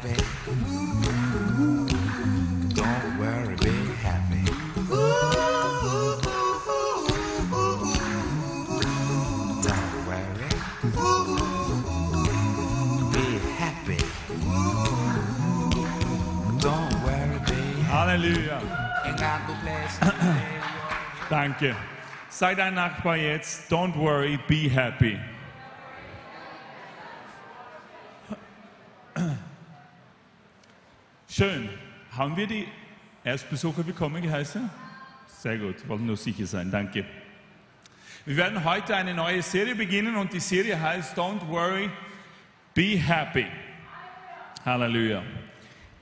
Happy. Don't worry, be happy. Don't worry. Be happy. Don't worry, be happy. Halleluja. Ain't got no place to lay Danke. Sei dein Nachbar jetzt. Don't worry, be happy. Schön. Haben wir die Erstbesucher willkommen geheißen? Sehr gut. Wollen nur sicher sein. Danke. Wir werden heute eine neue Serie beginnen und die Serie heißt Don't worry, be happy. Halleluja.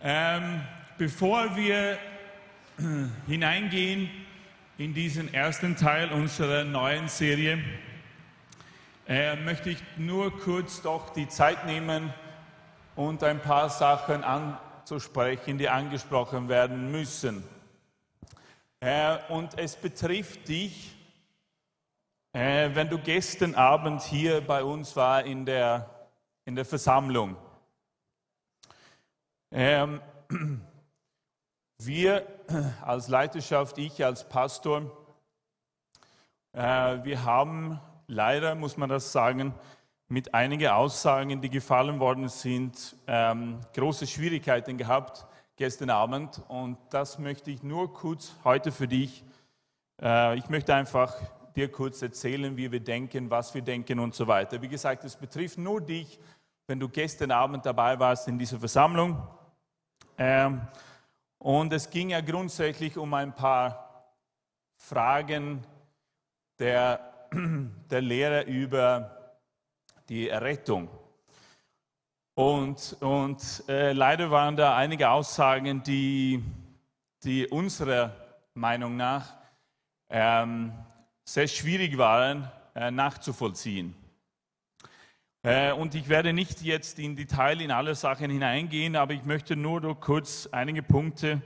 Ähm, bevor wir hineingehen in diesen ersten Teil unserer neuen Serie, äh, möchte ich nur kurz doch die Zeit nehmen und ein paar Sachen anzusprechen, die angesprochen werden müssen. Äh, und es betrifft dich, wenn du gestern Abend hier bei uns war in der, in der Versammlung. Ähm, wir als Leiterschaft, ich als Pastor, äh, wir haben leider, muss man das sagen, mit einigen Aussagen, die gefallen worden sind, ähm, große Schwierigkeiten gehabt gestern Abend. Und das möchte ich nur kurz heute für dich. Äh, ich möchte einfach dir kurz erzählen, wie wir denken, was wir denken und so weiter. Wie gesagt, es betrifft nur dich, wenn du gestern Abend dabei warst in dieser Versammlung. Ähm, und es ging ja grundsätzlich um ein paar Fragen der, der Lehre über die Errettung. Und, und äh, leider waren da einige Aussagen, die, die unserer Meinung nach ähm, sehr schwierig waren äh, nachzuvollziehen. Äh, und ich werde nicht jetzt in Detail in alle Sachen hineingehen, aber ich möchte nur kurz einige Punkte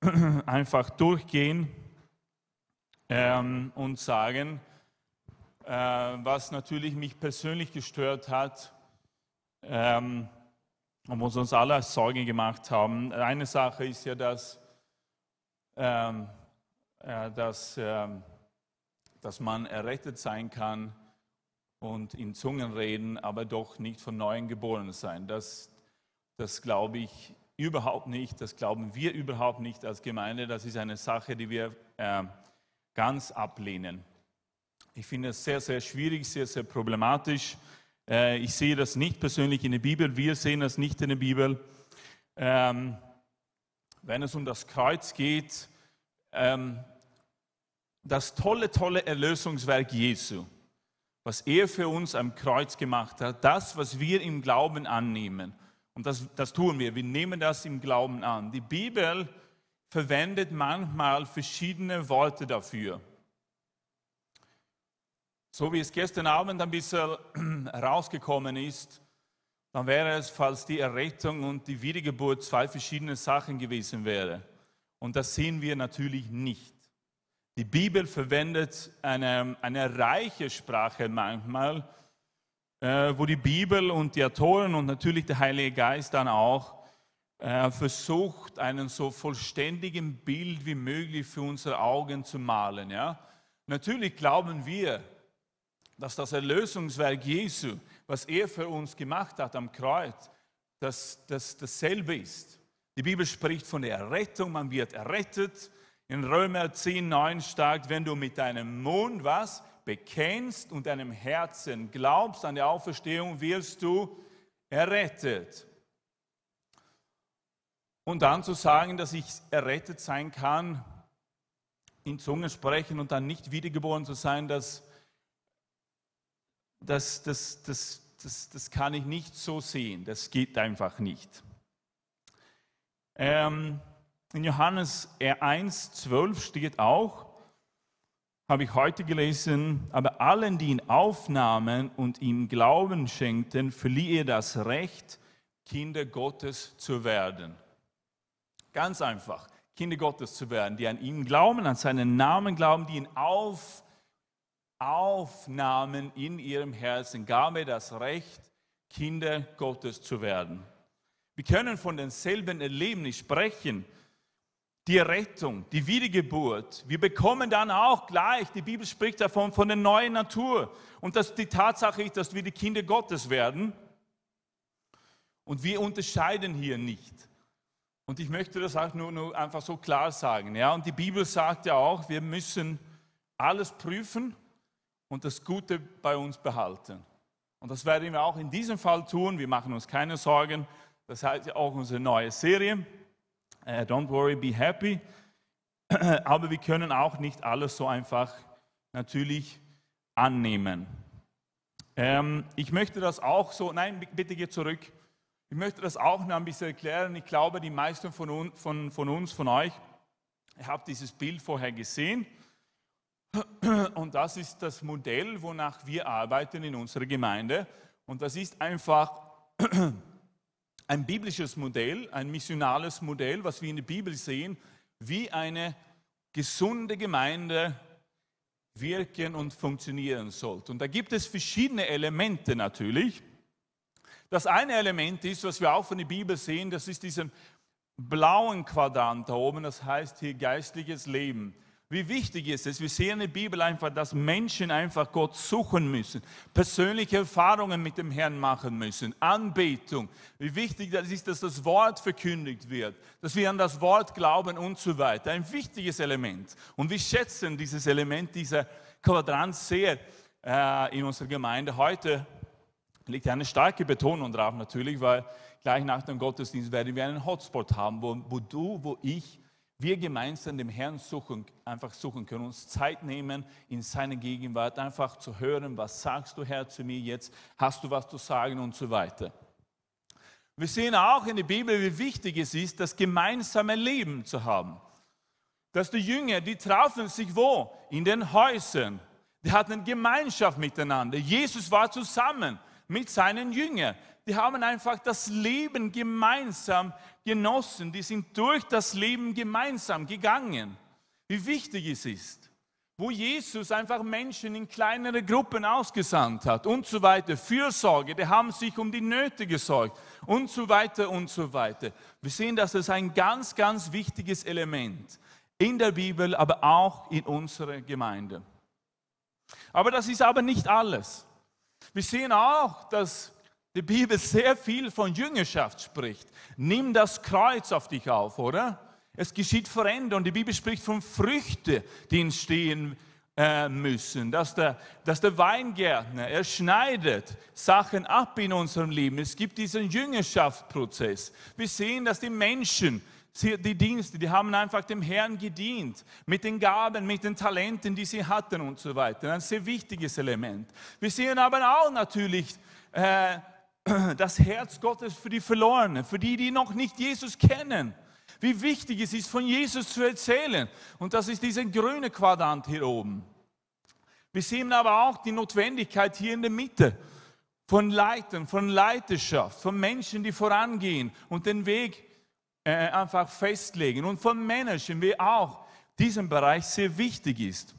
einfach durchgehen ähm, und sagen, äh, was natürlich mich persönlich gestört hat ähm, und was uns alle Sorgen gemacht haben. Eine Sache ist ja, dass, ähm, äh, dass, ähm, dass man errettet sein kann und in Zungen reden, aber doch nicht von neuem geboren sein. Das, das glaube ich überhaupt nicht, das glauben wir überhaupt nicht als Gemeinde. Das ist eine Sache, die wir äh, ganz ablehnen. Ich finde es sehr, sehr schwierig, sehr, sehr problematisch. Äh, ich sehe das nicht persönlich in der Bibel, wir sehen das nicht in der Bibel. Ähm, wenn es um das Kreuz geht, ähm, das tolle, tolle Erlösungswerk Jesu, was er für uns am Kreuz gemacht hat, das, was wir im Glauben annehmen. Und das, das tun wir, wir nehmen das im Glauben an. Die Bibel verwendet manchmal verschiedene Worte dafür. So wie es gestern Abend ein bisschen rausgekommen ist, dann wäre es, falls die Errettung und die Wiedergeburt zwei verschiedene Sachen gewesen wäre. Und das sehen wir natürlich nicht. Die Bibel verwendet eine, eine reiche Sprache manchmal, äh, wo die Bibel und die Autoren und natürlich der Heilige Geist dann auch äh, versucht, einen so vollständigen Bild wie möglich für unsere Augen zu malen. Ja? Natürlich glauben wir, dass das Erlösungswerk Jesu, was er für uns gemacht hat am Kreuz, dass das dasselbe ist. Die Bibel spricht von der Errettung, man wird errettet. In Römer 10, 9 sagt, wenn du mit deinem Mund was bekennst und deinem Herzen glaubst an die Auferstehung, wirst du errettet. Und dann zu sagen, dass ich errettet sein kann, in Zungen sprechen und dann nicht wiedergeboren zu sein, das das, das, das, das, das kann ich nicht so sehen. Das geht einfach nicht. Ähm, in Johannes 1, 12 steht auch, habe ich heute gelesen, aber allen, die ihn aufnahmen und ihm Glauben schenkten, verlieh er das Recht, Kinder Gottes zu werden. Ganz einfach, Kinder Gottes zu werden, die an ihn glauben, an seinen Namen glauben, die ihn auf, aufnahmen in ihrem Herzen, gab er das Recht, Kinder Gottes zu werden. Wir können von denselben Erlebnis sprechen, die Rettung, die Wiedergeburt. Wir bekommen dann auch gleich, die Bibel spricht davon, von der neuen Natur. Und dass die Tatsache ist, dass wir die Kinder Gottes werden. Und wir unterscheiden hier nicht. Und ich möchte das auch nur, nur einfach so klar sagen. Ja? Und die Bibel sagt ja auch, wir müssen alles prüfen und das Gute bei uns behalten. Und das werden wir auch in diesem Fall tun. Wir machen uns keine Sorgen. Das heißt ja auch unsere neue Serie. Uh, don't worry, be happy. Aber wir können auch nicht alles so einfach natürlich annehmen. Ähm, ich möchte das auch so, nein, bitte geh zurück. Ich möchte das auch noch ein bisschen erklären. Ich glaube, die meisten von, un, von, von uns, von euch, ihr habt dieses Bild vorher gesehen. Und das ist das Modell, wonach wir arbeiten in unserer Gemeinde. Und das ist einfach ein biblisches Modell, ein missionales Modell, was wir in der Bibel sehen, wie eine gesunde Gemeinde wirken und funktionieren sollte. Und da gibt es verschiedene Elemente natürlich. Das eine Element ist, was wir auch von der Bibel sehen, das ist diesen blauen Quadrant da oben, das heißt hier geistliches Leben. Wie wichtig ist es? Wir sehen in der Bibel einfach, dass Menschen einfach Gott suchen müssen, persönliche Erfahrungen mit dem Herrn machen müssen, Anbetung. Wie wichtig das ist, dass das Wort verkündigt wird, dass wir an das Wort glauben und so weiter. Ein wichtiges Element. Und wir schätzen dieses Element, dieser Quadrant sehr äh, in unserer Gemeinde. Heute liegt eine starke Betonung drauf natürlich, weil gleich nach dem Gottesdienst werden wir einen Hotspot haben, wo, wo du, wo ich wir gemeinsam dem Herrn suchen, einfach suchen können, uns Zeit nehmen in seine Gegenwart, einfach zu hören, was sagst du Herr zu mir jetzt, hast du was zu sagen und so weiter. Wir sehen auch in der Bibel, wie wichtig es ist, das gemeinsame Leben zu haben. Dass die Jünger, die trafen sich wo? In den Häusern. Die hatten Gemeinschaft miteinander. Jesus war zusammen mit seinen Jüngern die haben einfach das Leben gemeinsam genossen. Die sind durch das Leben gemeinsam gegangen. Wie wichtig es ist. Wo Jesus einfach Menschen in kleinere Gruppen ausgesandt hat und so weiter. Fürsorge, die haben sich um die Nöte gesorgt und so weiter und so weiter. Wir sehen, dass das ein ganz, ganz wichtiges Element in der Bibel, aber auch in unserer Gemeinde. Aber das ist aber nicht alles. Wir sehen auch, dass die Bibel sehr viel von Jüngerschaft spricht. Nimm das Kreuz auf dich auf, oder? Es geschieht Veränderung. Die Bibel spricht von Früchten, die entstehen äh, müssen. Dass der, dass der Weingärtner, er schneidet Sachen ab in unserem Leben. Es gibt diesen Jüngerschaftsprozess. Wir sehen, dass die Menschen, die Dienste, die haben einfach dem Herrn gedient, mit den Gaben, mit den Talenten, die sie hatten und so weiter. Ein sehr wichtiges Element. Wir sehen aber auch natürlich, äh, das Herz Gottes für die Verlorenen, für die, die noch nicht Jesus kennen. Wie wichtig es ist, von Jesus zu erzählen. Und das ist dieser grüne Quadrant hier oben. Wir sehen aber auch die Notwendigkeit hier in der Mitte von Leitern, von Leiterschaft, von Menschen, die vorangehen und den Weg äh, einfach festlegen und von Managern, wie auch diesen Bereich sehr wichtig ist.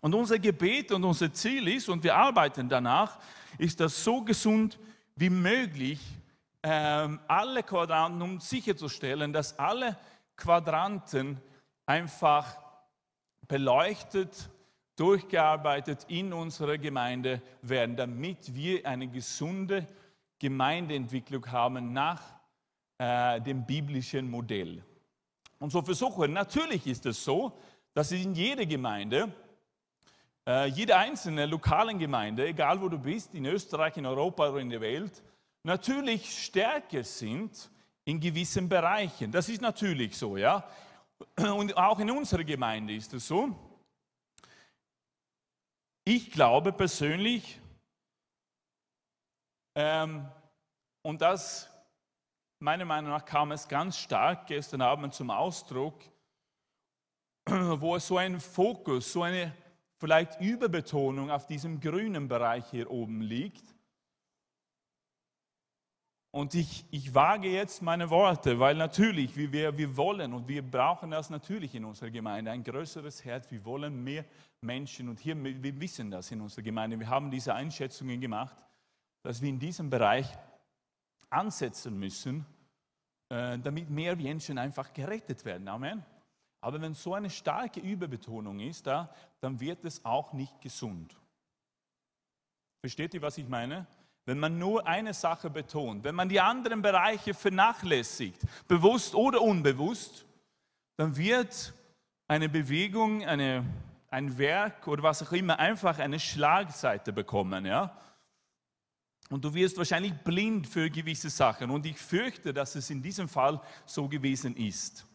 Und unser Gebet und unser Ziel ist, und wir arbeiten danach, ist das so gesund wie möglich ähm, alle Quadranten, um sicherzustellen, dass alle Quadranten einfach beleuchtet, durchgearbeitet in unserer Gemeinde werden, damit wir eine gesunde Gemeindeentwicklung haben nach äh, dem biblischen Modell. Und so versuchen, natürlich ist es so, dass in jeder Gemeinde äh, jede einzelne lokalen Gemeinde, egal wo du bist, in Österreich, in Europa oder in der Welt, natürlich stärker sind in gewissen Bereichen. Das ist natürlich so, ja. Und auch in unserer Gemeinde ist es so. Ich glaube persönlich, Ähm, und das, meiner Meinung nach, kam es ganz stark gestern Abend zum Ausdruck, wo so ein Fokus, so eine vielleicht Überbetonung auf diesem grünen Bereich hier oben liegt. Und ich, ich wage jetzt meine Worte, weil natürlich, wie wir, wir wollen und wir brauchen das natürlich in unserer Gemeinde, ein größeres Herz. Wir wollen mehr Menschen und hier, wir wissen das in unserer Gemeinde. Wir haben diese Einschätzungen gemacht, dass wir in diesem Bereich ansetzen müssen, äh, damit mehr Menschen einfach gerettet werden. Amen. Aber wenn so eine starke Überbetonung ist, da, dann wird es auch nicht gesund. Versteht ihr, was ich meine? Wenn man nur eine Sache betont, wenn man die anderen Bereiche vernachlässigt, bewusst oder unbewusst, dann wird eine Bewegung, eine, ein Werk oder was auch immer einfach eine Schlagseite bekommen. Ja? Und du wirst wahrscheinlich blind für gewisse Sachen. Und ich fürchte, dass es in diesem Fall so gewesen ist.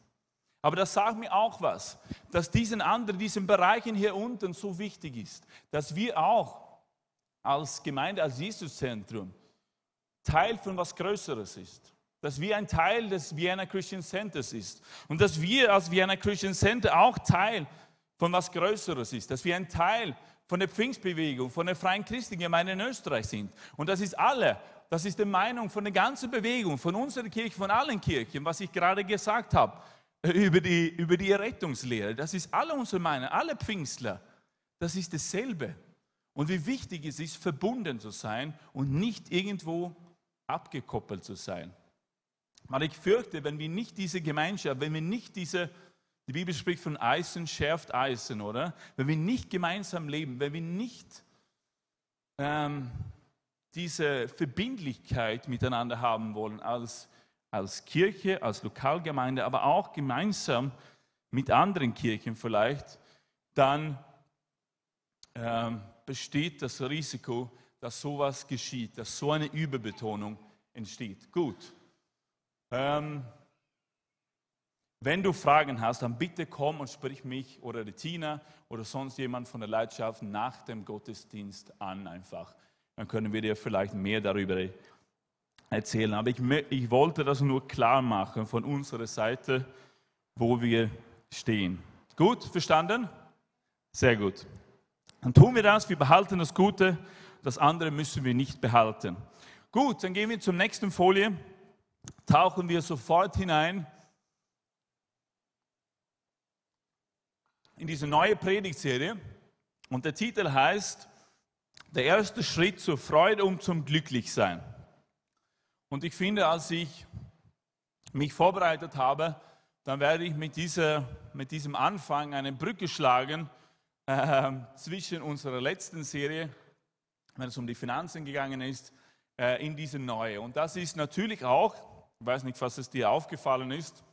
Aber das sagt mir auch was, dass diesen anderen, diesen Bereichen hier unten so wichtig ist, dass wir auch als Gemeinde, als Jesuszentrum Teil von was Größeres ist. Dass wir ein Teil des Vienna Christian Centers ist. Und dass wir als Vienna Christian Center auch Teil von was Größeres ist. Dass wir ein Teil von der Pfingstbewegung, von der Freien Christlichen Gemeinde in Österreich sind. Und das ist alle, das ist die Meinung von der ganzen Bewegung, von unserer Kirche, von allen Kirchen, was ich gerade gesagt habe über die, über die Errettungslehre. Das ist alle unsere Meinung, alle Pfingstler. Das ist dasselbe. Und wie wichtig es ist, verbunden zu sein und nicht irgendwo abgekoppelt zu sein. Aber ich fürchte, wenn wir nicht diese Gemeinschaft, wenn wir nicht diese, die Bibel spricht von Eisen schärft Eisen, oder? Wenn wir nicht gemeinsam leben, wenn wir nicht ähm, diese Verbindlichkeit miteinander haben wollen als, als Kirche, als Lokalgemeinde, aber auch gemeinsam mit anderen Kirchen vielleicht, dann ähm, besteht das Risiko, dass sowas geschieht, dass so eine Überbetonung entsteht. Gut. Ähm, wenn du Fragen hast, dann bitte komm und sprich mich oder die Tina oder sonst jemand von der Leidenschaft nach dem Gottesdienst an einfach. Dann können wir dir vielleicht mehr darüber erzählen. Aber ich, ich wollte das nur klar machen von unserer Seite, wo wir stehen. Gut, verstanden? Sehr gut. Dann tun wir das, wir behalten das Gute, das andere müssen wir nicht behalten. Gut, dann gehen wir zur nächsten Folie, tauchen wir sofort hinein in diese neue Predigtserie und der Titel heißt Der erste Schritt zur Freude und zum Glücklichsein. Und ich finde, als ich mich vorbereitet habe, dann werde ich mit, dieser, mit diesem Anfang eine Brücke schlagen äh, zwischen unserer letzten Serie, wenn es um die Finanzen gegangen ist, äh, in diese neue. Und das ist natürlich auch, ich weiß nicht, was es dir aufgefallen ist,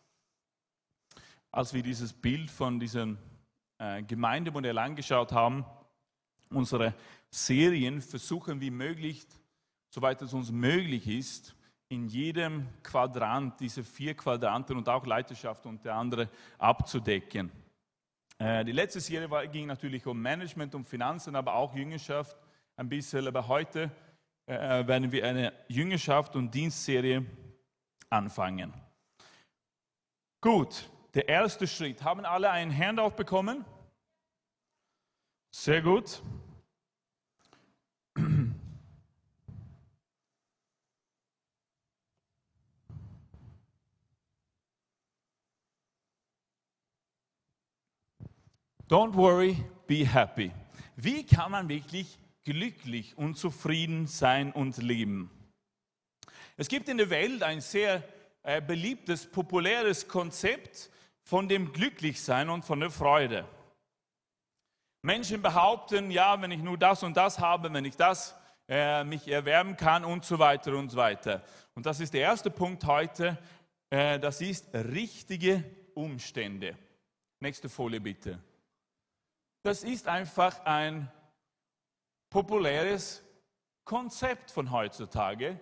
als wir dieses Bild von diesem äh, Gemeindemodell angeschaut haben, unsere Serien versuchen wie möglich, soweit es uns möglich ist, in jedem Quadrant, diese vier Quadranten und auch Leiterschaft unter anderem abzudecken. Äh, die letzte Serie ging natürlich um Management und Finanzen, aber auch Jüngerschaft ein bisschen. Aber heute äh, werden wir eine Jüngerschaft und Dienstserie anfangen. Gut, der erste Schritt. Haben alle ein Handout bekommen? Sehr gut. Don't worry, be happy. Wie kann man wirklich glücklich und zufrieden sein und leben? Es gibt in der Welt ein sehr äh, beliebtes, populäres Konzept von dem Glücklichsein und von der Freude. Menschen behaupten, ja, wenn ich nur das und das habe, wenn ich das äh, mich erwärmen kann und so weiter und so weiter. Und das ist der erste Punkt heute, äh, das ist richtige Umstände. Nächste Folie bitte das ist einfach ein populäres Konzept von heutzutage.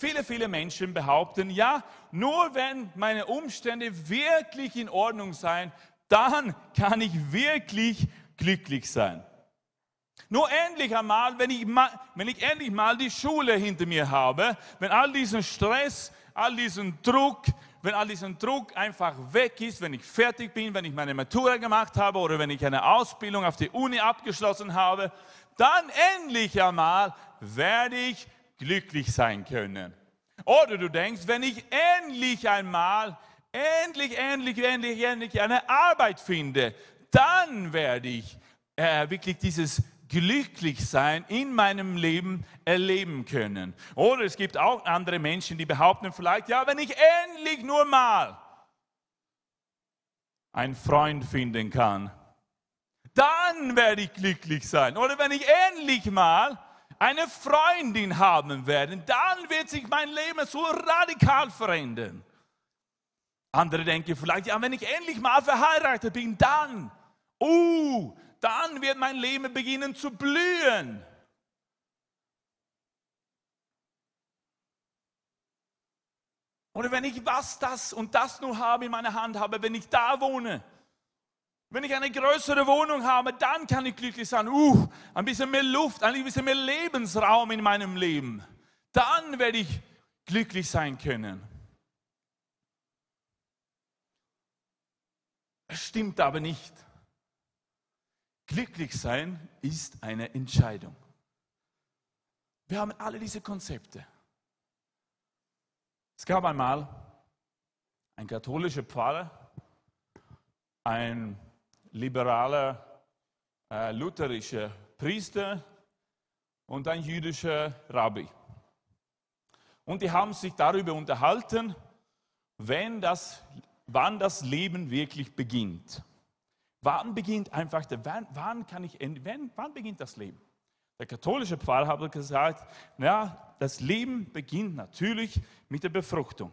Viele, viele Menschen behaupten, ja, nur wenn meine Umstände wirklich in Ordnung sein, dann kann ich wirklich glücklich sein. Nur endlich einmal, wenn ich, wenn ich endlich mal die Schule hinter mir habe, wenn all diesen Stress, all diesen Druck, wenn all diesen Druck einfach weg ist, wenn ich fertig bin, wenn ich meine Matura gemacht habe oder wenn ich eine Ausbildung auf die Uni abgeschlossen habe, dann endlich einmal werde ich glücklich sein können. Oder du denkst, wenn ich endlich einmal, endlich, endlich, endlich, endlich eine Arbeit finde, dann werde ich äh, wirklich dieses Glücklichsein in meinem Leben erleben können. Oder es gibt auch andere Menschen, die behaupten vielleicht, ja, wenn ich endlich nur mal einen Freund finden kann, dann werde ich glücklich sein. Oder wenn ich endlich mal eine Freundin haben werde, dann wird sich mein Leben so radikal verändern. Andere denken vielleicht, ja, wenn ich endlich mal verheiratet bin, dann, uh, dann wird mein Leben beginnen zu blühen. Oder wenn ich was das und das nur habe in meiner Hand habe, wenn ich da wohne, wenn ich eine größere Wohnung habe, dann kann ich glücklich sein. Uh, ein bisschen mehr Luft, ein bisschen mehr Lebensraum in meinem Leben. Dann werde ich glücklich sein können. Es stimmt aber nicht. Glücklich sein ist eine Entscheidung. Wir haben alle diese Konzepte. Es gab einmal ein katholischer Pfarrer, ein liberaler äh, lutherischer Priester und ein jüdischer Rabbi. Und die haben sich darüber unterhalten, wenn das, wann das Leben wirklich beginnt. Wann beginnt einfach, der, wann, kann ich, wann, wann beginnt das Leben? Der katholische Pfarrer hat gesagt, ja, das Leben beginnt natürlich mit der Befruchtung.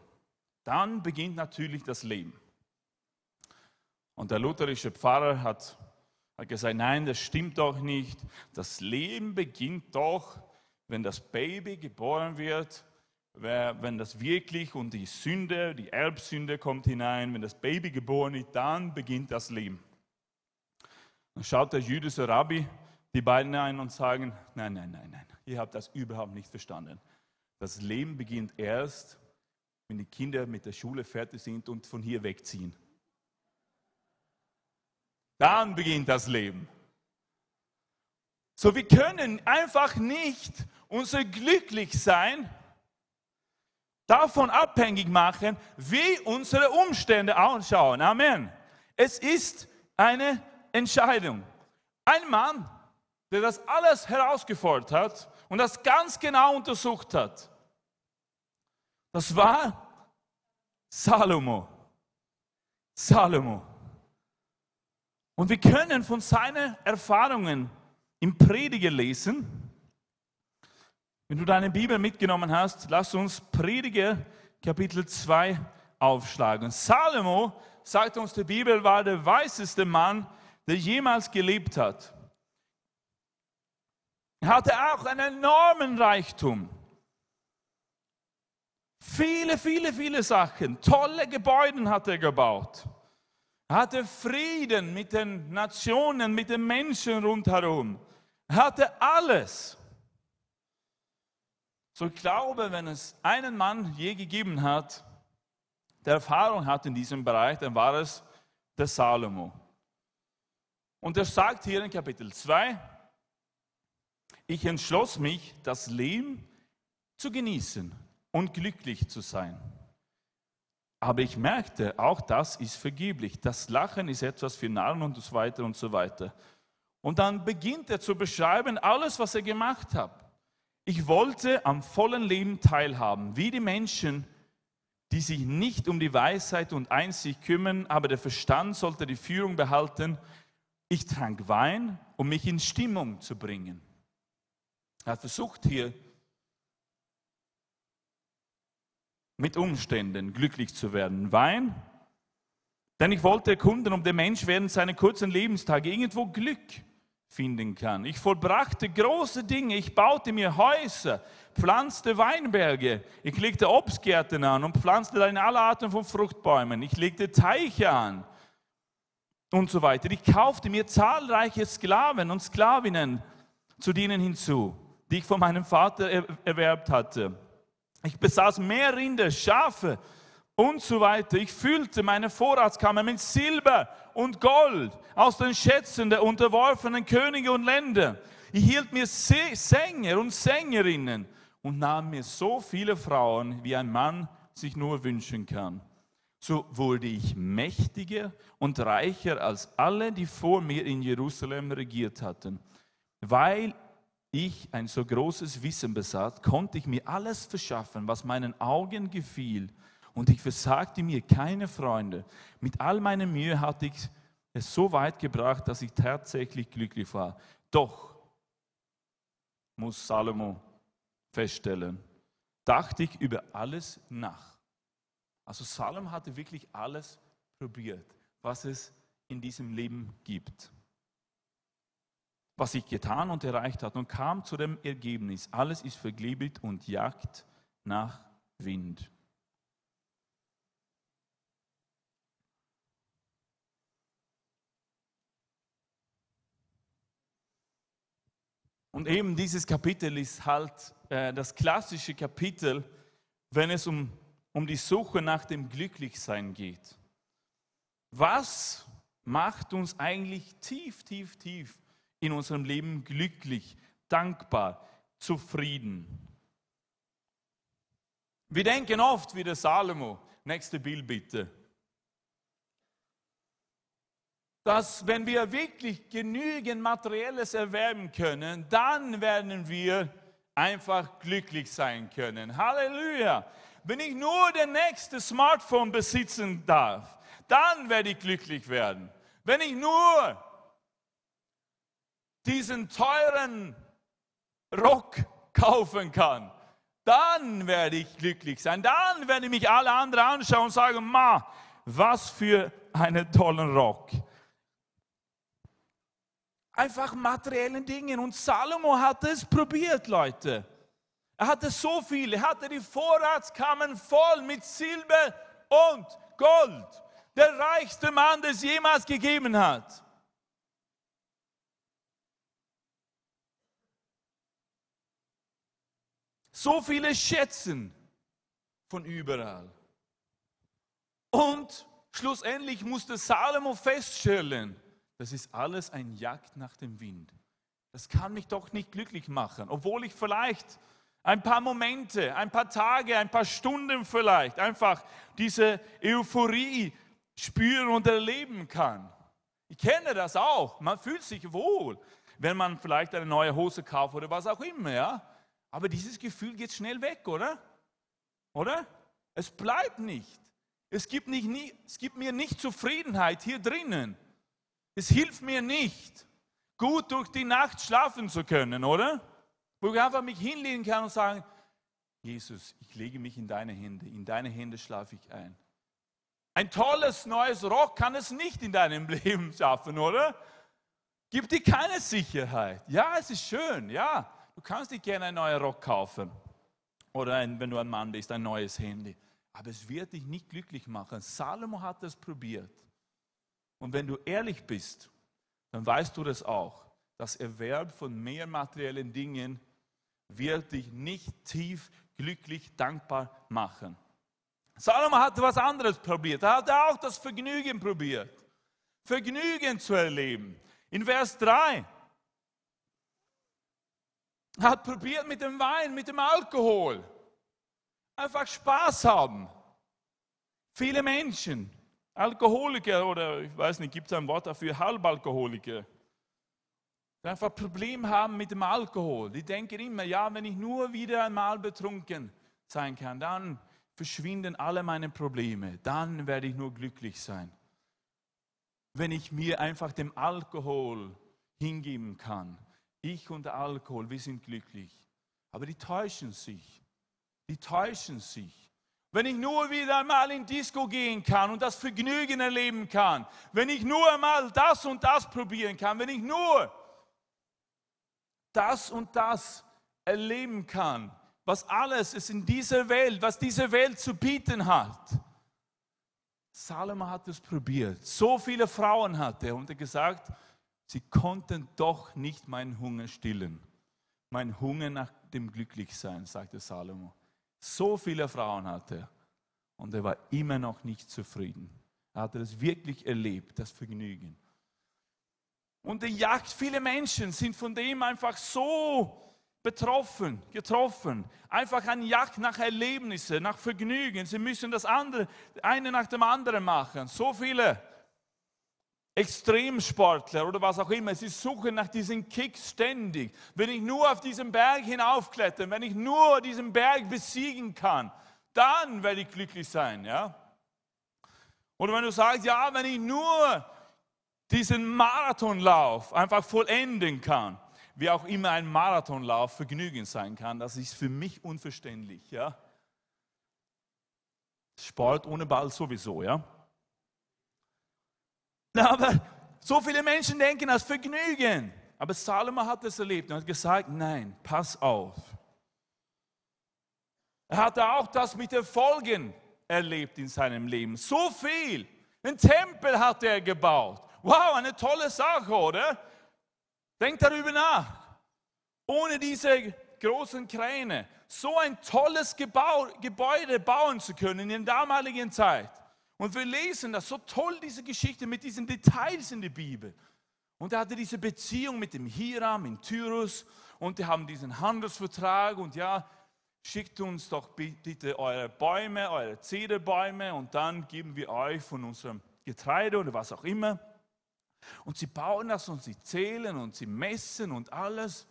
Dann beginnt natürlich das Leben. Und der lutherische Pfarrer hat, hat gesagt, nein, das stimmt doch nicht. Das Leben beginnt doch, wenn das Baby geboren wird, wenn das wirklich und die Sünde, die Erbsünde kommt hinein, wenn das Baby geboren ist, dann beginnt das Leben. Dann schaut der jüdische Rabbi die beiden ein und sagen, nein, nein, nein, nein, ihr habt das überhaupt nicht verstanden. Das Leben beginnt erst, wenn die Kinder mit der Schule fertig sind und von hier wegziehen. Dann beginnt das Leben. So, wir können einfach nicht unser Glücklichsein davon abhängig machen, wie unsere Umstände ausschauen. Amen. Es ist eine Entscheidung. Ein Mann, der das alles herausgefordert hat und das ganz genau untersucht hat, das war Salomo. Salomo. Und wir können von seinen Erfahrungen im Prediger lesen. Wenn du deine Bibel mitgenommen hast, lass uns Prediger Kapitel 2 aufschlagen. Salomo, sagt uns die Bibel, war der weiseste Mann, der jemals gelebt hat. Er hatte auch einen enormen Reichtum. Viele, viele, viele Sachen. Tolle Gebäude hat er gebaut. Er hatte Frieden mit den Nationen, mit den Menschen rundherum. Er hatte alles. So ich glaube, wenn es einen Mann je gegeben hat, der Erfahrung hat in diesem Bereich, dann war es der Salomo. Und er sagt hier in Kapitel 2, ich entschloss mich, das Leben zu genießen und glücklich zu sein. Aber ich merkte, auch das ist vergeblich. Das Lachen ist etwas für Narren und so weiter und so weiter. Und dann beginnt er zu beschreiben, alles, was er gemacht hat. Ich wollte am vollen Leben teilhaben, wie die Menschen, die sich nicht um die Weisheit und Einsicht kümmern, aber der Verstand sollte die Führung behalten. Ich trank Wein, um mich in Stimmung zu bringen. Er versucht hier mit Umständen glücklich zu werden. Wein, denn ich wollte erkunden, ob der Mensch während seiner kurzen Lebenstage irgendwo Glück finden kann. Ich vollbrachte große Dinge, ich baute mir Häuser, pflanzte Weinberge, ich legte Obstgärten an und pflanzte dann alle Arten von Fruchtbäumen. Ich legte Teiche an und so weiter. Ich kaufte mir zahlreiche Sklaven und Sklavinnen zu denen hinzu, die ich von meinem Vater erwerbt hatte. Ich besaß mehr Rinder, Schafe und so weiter. Ich füllte meine Vorratskammer mit Silber und Gold aus den Schätzen der unterworfenen Könige und Länder. Ich hielt mir Sänger und Sängerinnen und nahm mir so viele Frauen, wie ein Mann sich nur wünschen kann. So wurde ich mächtiger und reicher als alle, die vor mir in Jerusalem regiert hatten. Weil ich ein so großes Wissen besaß, konnte ich mir alles verschaffen, was meinen Augen gefiel. Und ich versagte mir keine Freunde. Mit all meiner Mühe hatte ich es so weit gebracht, dass ich tatsächlich glücklich war. Doch, muss Salomo feststellen, dachte ich über alles nach. Also Salomo hatte wirklich alles probiert, was es in diesem Leben gibt was ich getan und erreicht hat und kam zu dem Ergebnis, alles ist vergliebelt und jagt nach Wind. Und eben dieses Kapitel ist halt äh, das klassische Kapitel, wenn es um, um die Suche nach dem Glücklichsein geht. Was macht uns eigentlich tief, tief, tief in unserem Leben glücklich, dankbar, zufrieden. Wir denken oft wie der Salomo, nächste Bild bitte, dass wenn wir wirklich genügend Materielles erwerben können, dann werden wir einfach glücklich sein können. Halleluja! Wenn ich nur der nächste Smartphone besitzen darf, dann werde ich glücklich werden. Wenn ich nur diesen teuren Rock kaufen kann, dann werde ich glücklich sein. Dann werde ich mich alle anderen anschauen und sagen, ma, was für einen tollen Rock. Einfach materiellen Dingen. Und Salomo hat es probiert, Leute. Er hatte so viel. Er hatte die Vorratskammern voll mit Silber und Gold. Der reichste Mann, der es jemals gegeben hat. so viele Schätzen von überall. Und schlussendlich musste Salomo feststellen, das ist alles ein Jagd nach dem Wind. Das kann mich doch nicht glücklich machen, obwohl ich vielleicht ein paar Momente, ein paar Tage, ein paar Stunden vielleicht einfach diese Euphorie spüren und erleben kann. Ich kenne das auch. Man fühlt sich wohl, wenn man vielleicht eine neue Hose kauft oder was auch immer. Ja? Aber dieses Gefühl geht schnell weg, oder? Oder? Es bleibt nicht. Es gibt, nicht, nie, es gibt mir nicht Zufriedenheit hier drinnen. Es hilft mir nicht, gut durch die Nacht schlafen zu können, oder? Wo ich einfach mich hinlegen kann und sagen, Jesus, ich lege mich in deine Hände, in deine Hände schlafe ich ein. Ein tolles neues Rock kann es nicht in deinem Leben schaffen, oder? Gibt dir keine Sicherheit. Ja, es ist schön, ja. Du kannst dir gerne ein neuer Rock kaufen oder ein, wenn du ein Mann bist, ein neues Handy. Aber es wird dich nicht glücklich machen. Salomo hat es probiert. Und wenn du ehrlich bist, dann weißt du das auch. Das Erwerb von mehr materiellen Dingen wird dich nicht tief glücklich, dankbar machen. Salomo hatte was anderes probiert. Er hatte auch das Vergnügen probiert. Vergnügen zu erleben. In Vers 3 hat probiert mit dem Wein, mit dem Alkohol. Einfach Spaß haben. Viele Menschen, Alkoholiker oder ich weiß nicht, gibt es ein Wort dafür, Halbalkoholiker, die einfach ein Problem haben mit dem Alkohol. Die denken immer, ja, wenn ich nur wieder einmal betrunken sein kann, dann verschwinden alle meine Probleme. Dann werde ich nur glücklich sein. Wenn ich mir einfach dem Alkohol hingeben kann. Ich und Alkohol, wir sind glücklich. Aber die täuschen sich. Die täuschen sich. Wenn ich nur wieder einmal in Disco gehen kann und das Vergnügen erleben kann, wenn ich nur einmal das und das probieren kann, wenn ich nur das und das erleben kann, was alles ist in dieser Welt, was diese Welt zu bieten hat. Salomo hat es probiert. So viele Frauen hatte er und er gesagt, sie konnten doch nicht meinen Hunger stillen. Mein Hunger nach dem Glücklichsein, sagte Salomo. So viele Frauen hatte er und er war immer noch nicht zufrieden. Er hatte das wirklich erlebt, das Vergnügen. Und die Jagd, viele Menschen sind von dem einfach so betroffen, getroffen. Einfach eine Jagd nach Erlebnissen, nach Vergnügen. Sie müssen das andere, eine nach dem anderen machen. So viele Extremsportler oder was auch immer, sie suchen nach diesen Kicks ständig. Wenn ich nur auf diesen Berg hinaufklettern, wenn ich nur diesen Berg besiegen kann, dann werde ich glücklich sein. Ja? Oder wenn du sagst, ja, wenn ich nur diesen Marathonlauf einfach vollenden kann, wie auch immer ein Marathonlauf Vergnügen sein kann, das ist für mich unverständlich. Ja? Sport ohne Ball sowieso, ja. Aber so viele Menschen denken als Vergnügen. Aber Salomo hat es erlebt und hat gesagt, nein, pass auf. Er hatte auch das mit Erfolgen erlebt in seinem Leben. So viel. Ein Tempel hat er gebaut. Wow, eine tolle Sache, oder? Denkt darüber nach. Ohne diese großen Kräne so ein tolles Gebau, Gebäude bauen zu können in der damaligen Zeit. Und wir lesen das so toll, diese Geschichte mit diesen Details in der Bibel. Und er hatte diese Beziehung mit dem Hiram in Tyrus und die haben diesen Handelsvertrag und ja, schickt uns doch bitte eure Bäume, eure Zederbäume und dann geben wir euch von unserem Getreide oder was auch immer. Und sie bauen das und sie zählen und sie messen und alles.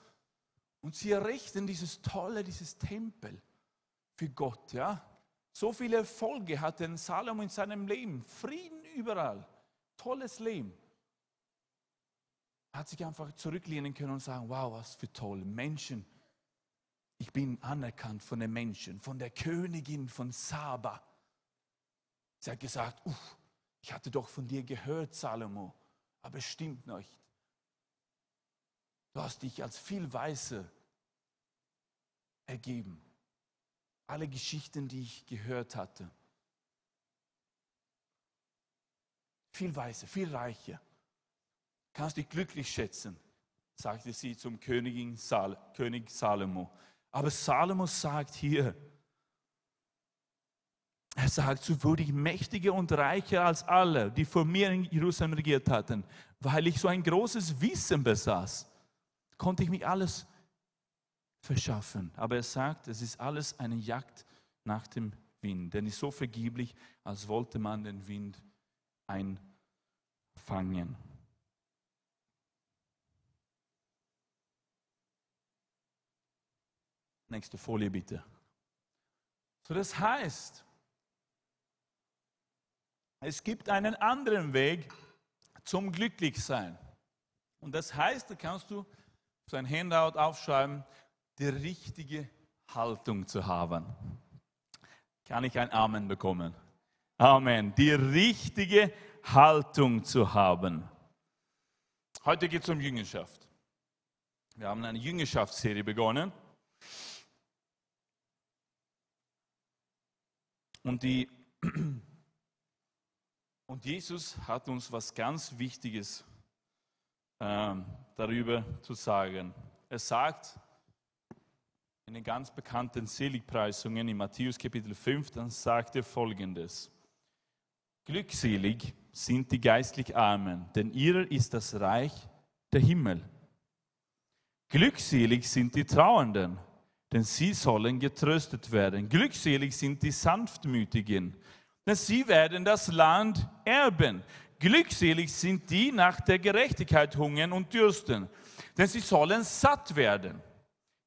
Und sie errichten dieses tolle, dieses Tempel für Gott, ja. So viele Erfolge hatte Salomo in seinem Leben. Frieden überall. Tolles Leben. Er hat sich einfach zurücklehnen können und sagen, wow, was für tolle Menschen. Ich bin anerkannt von den Menschen, von der Königin von Saba. Sie hat gesagt, Uff, ich hatte doch von dir gehört, Salomo, aber es stimmt nicht. Du hast dich als viel weiser ergeben alle Geschichten, die ich gehört hatte. Viel weiser, viel reicher. Kannst dich glücklich schätzen, sagte sie zum Königin Sal König Salomo. Aber Salomo sagt hier, er sagt, so wurde ich mächtiger und reicher als alle, die vor mir in Jerusalem regiert hatten, weil ich so ein großes Wissen besaß, konnte ich mich alles verschaffen. Aber er sagt, es ist alles eine Jagd nach dem Wind. Denn ist so vergeblich, als wollte man den Wind einfangen. Nächste Folie bitte. So, das heißt, es gibt einen anderen Weg zum Glücklichsein. Und das heißt, da kannst du so ein Handout aufschreiben, die richtige Haltung zu haben. Kann ich ein Amen bekommen? Amen. Die richtige Haltung zu haben. Heute geht es um Jüngerschaft. Wir haben eine Jüngerschaftsserie begonnen. Und, die, und Jesus hat uns was ganz Wichtiges äh, darüber zu sagen. Er sagt, in den ganz bekannten Seligpreisungen in Matthäus Kapitel 5, dann sagt er folgendes. Glückselig sind die geistlich Armen, denn ihrer ist das Reich der Himmel. Glückselig sind die Trauernden, denn sie sollen getröstet werden. Glückselig sind die Sanftmütigen, denn sie werden das Land erben. Glückselig sind die nach der Gerechtigkeit hungern und dürsten, denn sie sollen satt werden.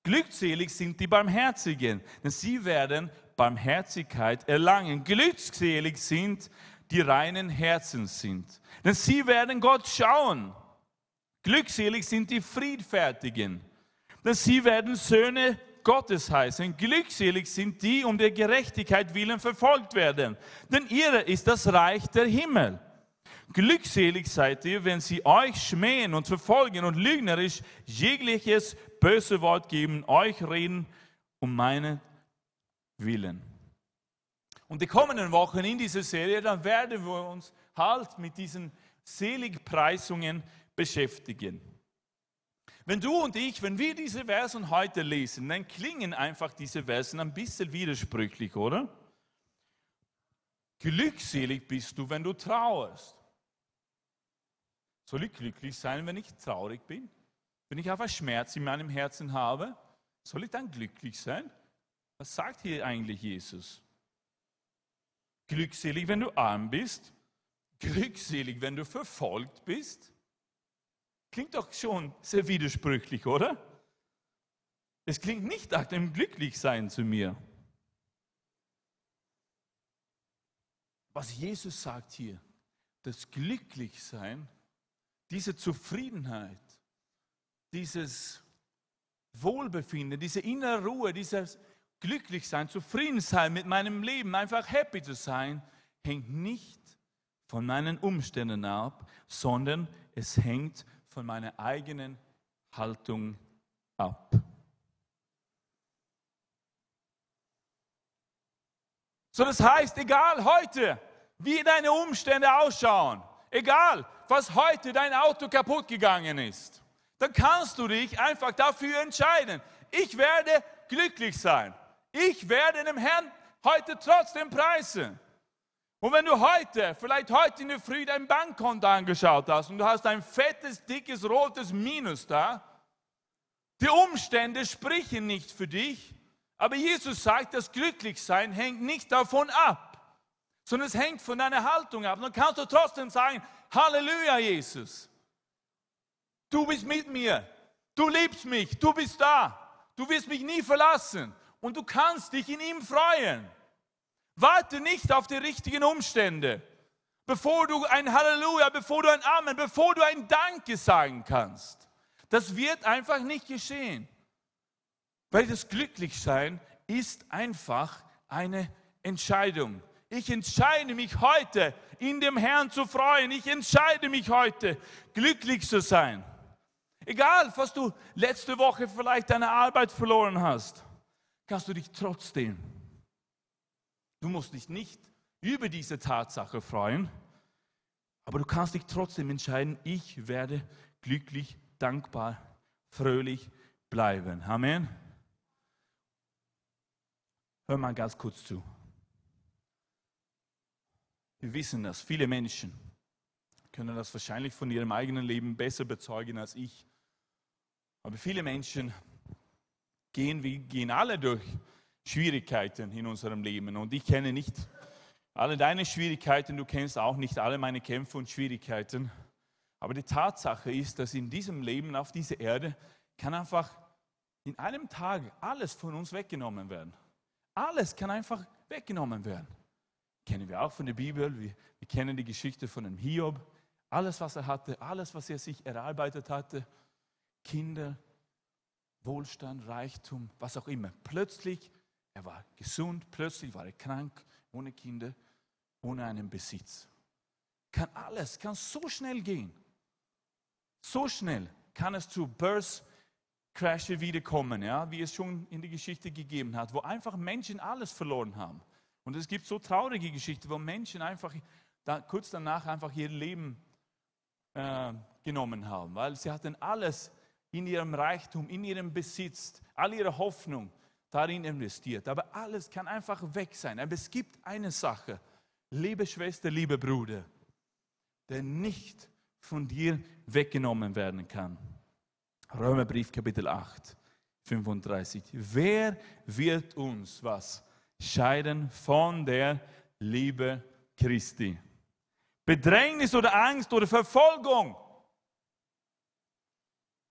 Glückselig sind die Barmherzigen, denn sie werden Barmherzigkeit erlangen. Glückselig sind die reinen Herzen sind, denn sie werden Gott schauen. Glückselig sind die Friedfertigen, denn sie werden Söhne Gottes heißen. Glückselig sind die, um der Gerechtigkeit willen verfolgt werden, denn ihre ist das Reich der Himmel. Glückselig seid ihr, wenn sie euch schmähen und verfolgen und lügnerisch jegliches böse Wort geben, euch reden um meinen Willen. Und die kommenden Wochen in dieser Serie, dann werden wir uns halt mit diesen Seligpreisungen beschäftigen. Wenn du und ich, wenn wir diese Versen heute lesen, dann klingen einfach diese Versen ein bisschen widersprüchlich, oder? Glückselig bist du, wenn du trauerst. Soll ich glücklich sein, wenn ich traurig bin? Wenn ich einfach Schmerz in meinem Herzen habe? Soll ich dann glücklich sein? Was sagt hier eigentlich Jesus? Glückselig, wenn du arm bist? Glückselig, wenn du verfolgt bist? Klingt doch schon sehr widersprüchlich, oder? Es klingt nicht nach dem Glücklichsein zu mir. Was Jesus sagt hier, das Glücklichsein, diese Zufriedenheit, dieses Wohlbefinden, diese innere Ruhe, dieses Glücklichsein, Zufriedensein mit meinem Leben, einfach happy zu sein, hängt nicht von meinen Umständen ab, sondern es hängt von meiner eigenen Haltung ab. So, das heißt, egal heute, wie deine Umstände ausschauen, egal, was heute dein Auto kaputt gegangen ist, dann kannst du dich einfach dafür entscheiden. Ich werde glücklich sein. Ich werde dem Herrn heute trotzdem preisen. Und wenn du heute, vielleicht heute in der Früh dein Bankkonto angeschaut hast und du hast ein fettes, dickes, rotes Minus da, die Umstände sprechen nicht für dich, aber Jesus sagt, das Glücklichsein hängt nicht davon ab, sondern es hängt von deiner Haltung ab. dann kannst du trotzdem sagen, Halleluja, Jesus. Du bist mit mir. Du liebst mich. Du bist da. Du wirst mich nie verlassen. Und du kannst dich in ihm freuen. Warte nicht auf die richtigen Umstände, bevor du ein Halleluja, bevor du ein Amen, bevor du ein Danke sagen kannst. Das wird einfach nicht geschehen. Weil das Glücklichsein ist einfach eine Entscheidung. Ich entscheide mich heute, in dem Herrn zu freuen. Ich entscheide mich heute, glücklich zu sein. Egal, was du letzte Woche vielleicht deine Arbeit verloren hast, kannst du dich trotzdem, du musst dich nicht über diese Tatsache freuen, aber du kannst dich trotzdem entscheiden, ich werde glücklich, dankbar, fröhlich bleiben. Amen. Hör mal ganz kurz zu. Wir wissen das, viele Menschen können das wahrscheinlich von ihrem eigenen Leben besser bezeugen als ich. Aber viele Menschen gehen, wir gehen alle durch Schwierigkeiten in unserem Leben. Und ich kenne nicht alle deine Schwierigkeiten, du kennst auch nicht alle meine Kämpfe und Schwierigkeiten. Aber die Tatsache ist, dass in diesem Leben auf dieser Erde kann einfach in einem Tag alles von uns weggenommen werden. Alles kann einfach weggenommen werden. Kennen wir auch von der Bibel. Wir, wir kennen die Geschichte von dem Hiob. Alles, was er hatte, alles, was er sich erarbeitet hatte, Kinder, Wohlstand, Reichtum, was auch immer. Plötzlich, er war gesund, plötzlich war er krank, ohne Kinder, ohne einen Besitz. Kann alles, kann so schnell gehen. So schnell kann es zu Börse Crashe wiederkommen, ja, wie es schon in der Geschichte gegeben hat, wo einfach Menschen alles verloren haben. Und es gibt so traurige Geschichten, wo Menschen einfach da, kurz danach einfach ihr Leben äh, genommen haben, weil sie hatten alles in ihrem Reichtum, in ihrem Besitz, all ihre Hoffnung darin investiert. Aber alles kann einfach weg sein. Aber es gibt eine Sache, liebe Schwester, liebe Bruder, der nicht von dir weggenommen werden kann. Römerbrief Kapitel 8, 35. Wer wird uns was scheiden von der Liebe Christi? Bedrängnis oder Angst oder Verfolgung?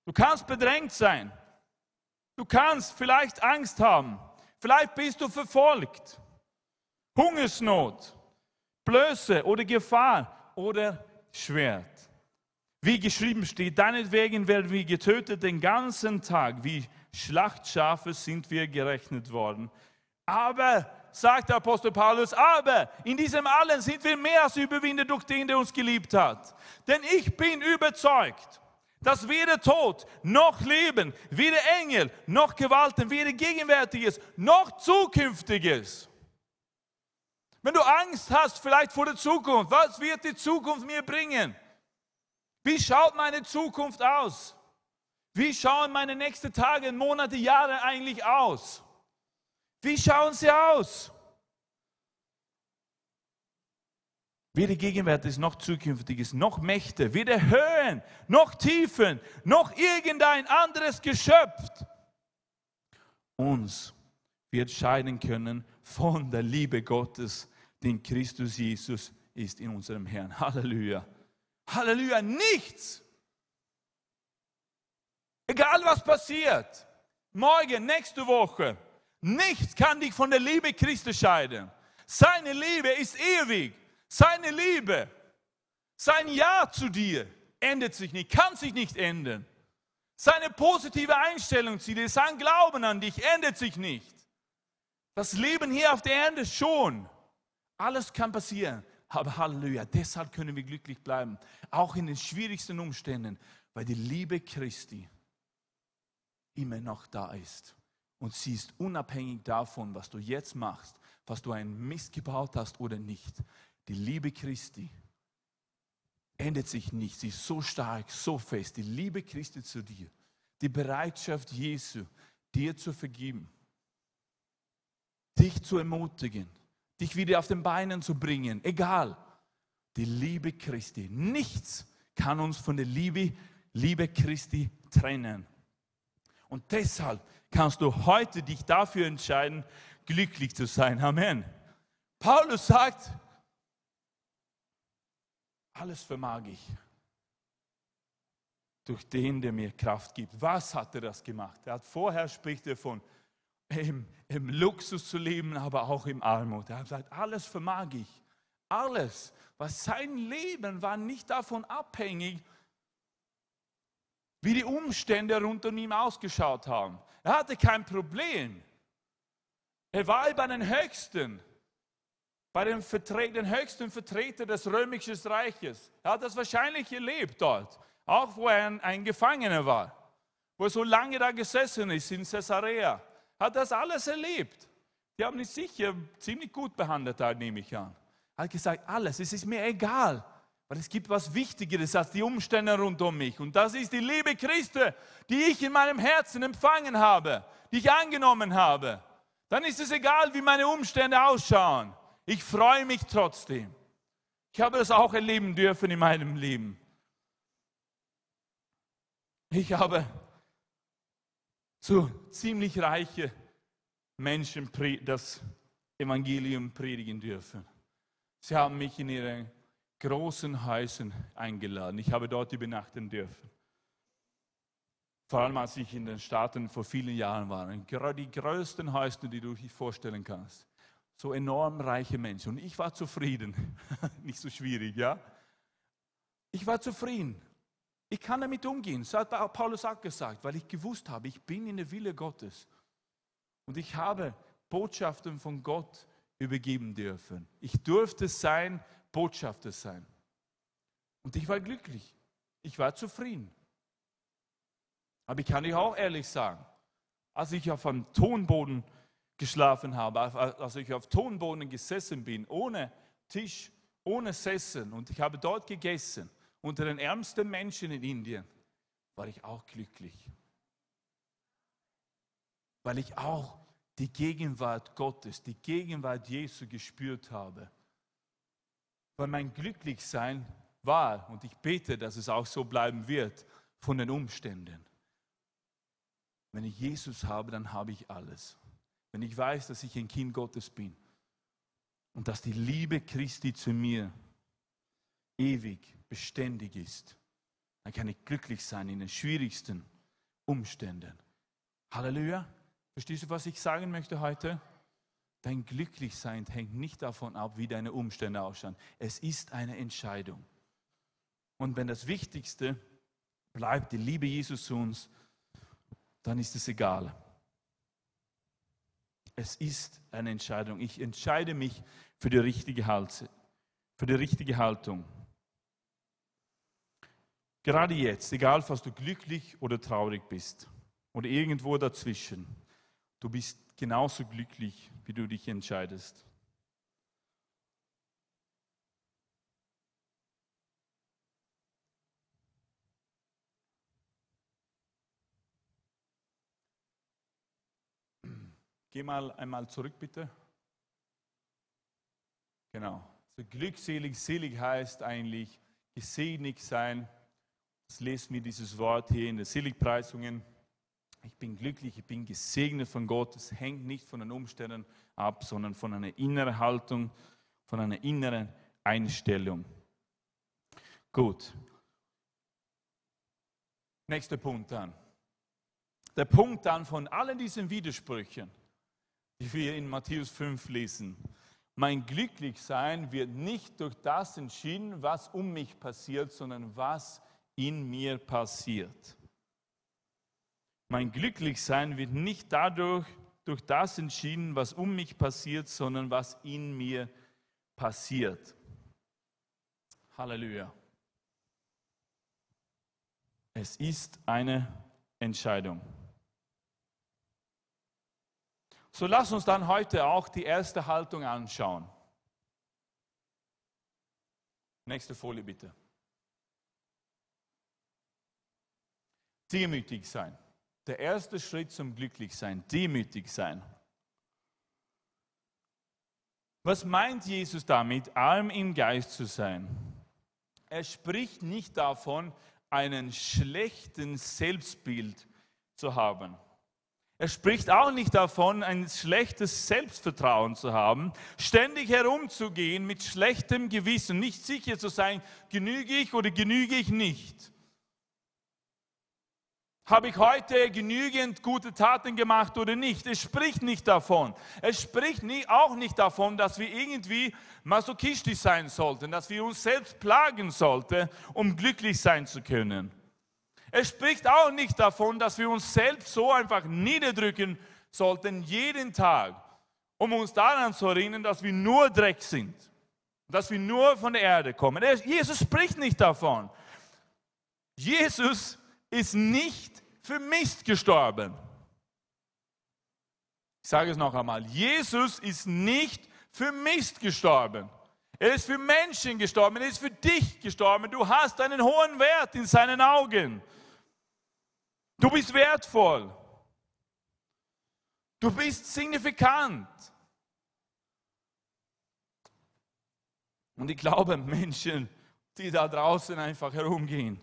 Du kannst bedrängt sein. Du kannst vielleicht Angst haben. Vielleicht bist du verfolgt. Hungersnot, Blöße oder Gefahr oder Schwert. Wie geschrieben steht, deinetwegen werden wir getötet den ganzen Tag, wie Schlachtschafe sind wir gerechnet worden. Aber, sagt der Apostel Paulus, aber in diesem allen sind wir mehr als Überwinder durch den, der uns geliebt hat. Denn ich bin überzeugt, dass weder Tod noch Leben, weder Engel noch Gewalten, weder Gegenwärtiges noch Zukünftiges. Wenn du Angst hast vielleicht vor der Zukunft, was wird die Zukunft mir bringen? Wie schaut meine Zukunft aus? Wie schauen meine nächsten Tage, Monate, Jahre eigentlich aus? Wie schauen sie aus? Weder Gegenwärtiges noch Zukünftiges, noch Mächte, weder Höhen, noch Tiefen, noch irgendein anderes Geschöpf uns wird scheiden können von der Liebe Gottes, die in Christus Jesus ist, in unserem Herrn. Halleluja. Halleluja, nichts. Egal was passiert, morgen, nächste Woche, nichts kann dich von der Liebe Christi scheiden. Seine Liebe ist ewig. Seine Liebe, sein Ja zu dir ändert sich nicht, kann sich nicht ändern. Seine positive Einstellung zu dir, sein Glauben an dich ändert sich nicht. Das Leben hier auf der Erde schon. Alles kann passieren. Aber Halleluja, deshalb können wir glücklich bleiben, auch in den schwierigsten Umständen, weil die Liebe Christi immer noch da ist. Und sie ist unabhängig davon, was du jetzt machst, was du einen Mist gebaut hast oder nicht. Die Liebe Christi ändert sich nicht. Sie ist so stark, so fest. Die Liebe Christi zu dir. Die Bereitschaft Jesu, dir zu vergeben. Dich zu ermutigen. Dich wieder auf den Beinen zu bringen. Egal. Die Liebe Christi. Nichts kann uns von der Liebe, Liebe Christi trennen. Und deshalb kannst du heute dich dafür entscheiden, glücklich zu sein. Amen. Paulus sagt, alles vermag ich durch den, der mir Kraft gibt. Was hat er das gemacht? Er hat vorher spricht er von im, im Luxus zu leben, aber auch im Armut. Er hat gesagt, alles vermag ich. Alles, was sein Leben war nicht davon abhängig, wie die Umstände rund um ihn ausgeschaut haben. Er hatte kein Problem. Er war bei den Höchsten bei dem den höchsten Vertreter des römischen Reiches. Er hat das wahrscheinlich erlebt dort, auch wo er ein, ein Gefangener war, wo er so lange da gesessen ist in Caesarea. Hat das alles erlebt. Die haben ihn sicher ziemlich gut behandelt, da nehme ich an. Er hat gesagt, alles, es ist mir egal, weil es gibt was Wichtigeres als die Umstände rund um mich. Und das ist die Liebe Christi, die ich in meinem Herzen empfangen habe, die ich angenommen habe. Dann ist es egal, wie meine Umstände ausschauen. Ich freue mich trotzdem. Ich habe das auch erleben dürfen in meinem Leben. Ich habe zu ziemlich reiche Menschen das Evangelium predigen dürfen. Sie haben mich in ihre großen Häusern eingeladen. Ich habe dort übernachten dürfen. Vor allem als ich in den Staaten vor vielen Jahren war. Die größten Häuser, die du dir vorstellen kannst so enorm reiche Menschen. Und ich war zufrieden. Nicht so schwierig, ja? Ich war zufrieden. Ich kann damit umgehen. Das hat Paulus auch gesagt, weil ich gewusst habe, ich bin in der Wille Gottes. Und ich habe Botschaften von Gott übergeben dürfen. Ich durfte sein Botschafter sein. Und ich war glücklich. Ich war zufrieden. Aber ich kann dir auch ehrlich sagen, als ich auf einem Tonboden geschlafen habe, als ich auf Tonboden gesessen bin, ohne Tisch, ohne Sessel und ich habe dort gegessen, unter den ärmsten Menschen in Indien, war ich auch glücklich. Weil ich auch die Gegenwart Gottes, die Gegenwart Jesu gespürt habe. Weil mein Glücklichsein war, und ich bete, dass es auch so bleiben wird, von den Umständen. Wenn ich Jesus habe, dann habe ich alles wenn ich weiß, dass ich ein Kind Gottes bin und dass die Liebe Christi zu mir ewig, beständig ist, dann kann ich glücklich sein in den schwierigsten Umständen. Halleluja. Verstehst du, was ich sagen möchte heute? Dein Glücklichsein hängt nicht davon ab, wie deine Umstände ausschauen. Es ist eine Entscheidung. Und wenn das Wichtigste bleibt, die Liebe Jesus zu uns, dann ist es egal, es ist eine Entscheidung. Ich entscheide mich für die richtige, Haltung, für die richtige Haltung. Gerade jetzt, egal, was du glücklich oder traurig bist oder irgendwo dazwischen, du bist genauso glücklich, wie du dich entscheidest. Geh mal einmal zurück, bitte. Genau. So glückselig, selig heißt eigentlich gesegnet sein. Das lesen wir dieses Wort hier in den Seligpreisungen. Ich bin glücklich, ich bin gesegnet von Gott. Es hängt nicht von den Umständen ab, sondern von einer inneren Haltung, von einer inneren Einstellung. Gut. Nächster Punkt dann. Der Punkt dann von allen diesen Widersprüchen, die wir in Matthäus 5 lesen. Mein Glücklichsein wird nicht durch das entschieden, was um mich passiert, sondern was in mir passiert. Mein Glücklichsein wird nicht dadurch durch das entschieden, was um mich passiert, sondern was in mir passiert. Halleluja. Es ist eine Entscheidung. So lass uns dann heute auch die erste Haltung anschauen. Nächste Folie bitte. Demütig sein. Der erste Schritt zum Glücklichsein, demütig sein. Was meint Jesus damit, arm im Geist zu sein? Er spricht nicht davon, einen schlechten Selbstbild zu haben. Er spricht auch nicht davon, ein schlechtes Selbstvertrauen zu haben, ständig herumzugehen mit schlechtem Gewissen, nicht sicher zu sein, genüge ich oder genüge ich nicht. Habe ich heute genügend gute Taten gemacht oder nicht? Es spricht nicht davon. Es spricht nie, auch nicht davon, dass wir irgendwie masochistisch sein sollten, dass wir uns selbst plagen sollten, um glücklich sein zu können. Es spricht auch nicht davon, dass wir uns selbst so einfach niederdrücken sollten, jeden Tag, um uns daran zu erinnern, dass wir nur Dreck sind, dass wir nur von der Erde kommen. Jesus spricht nicht davon. Jesus ist nicht für Mist gestorben. Ich sage es noch einmal, Jesus ist nicht für Mist gestorben. Er ist für Menschen gestorben, er ist für dich gestorben. Du hast einen hohen Wert in seinen Augen. Du bist wertvoll. Du bist signifikant. Und ich glaube, Menschen, die da draußen einfach herumgehen,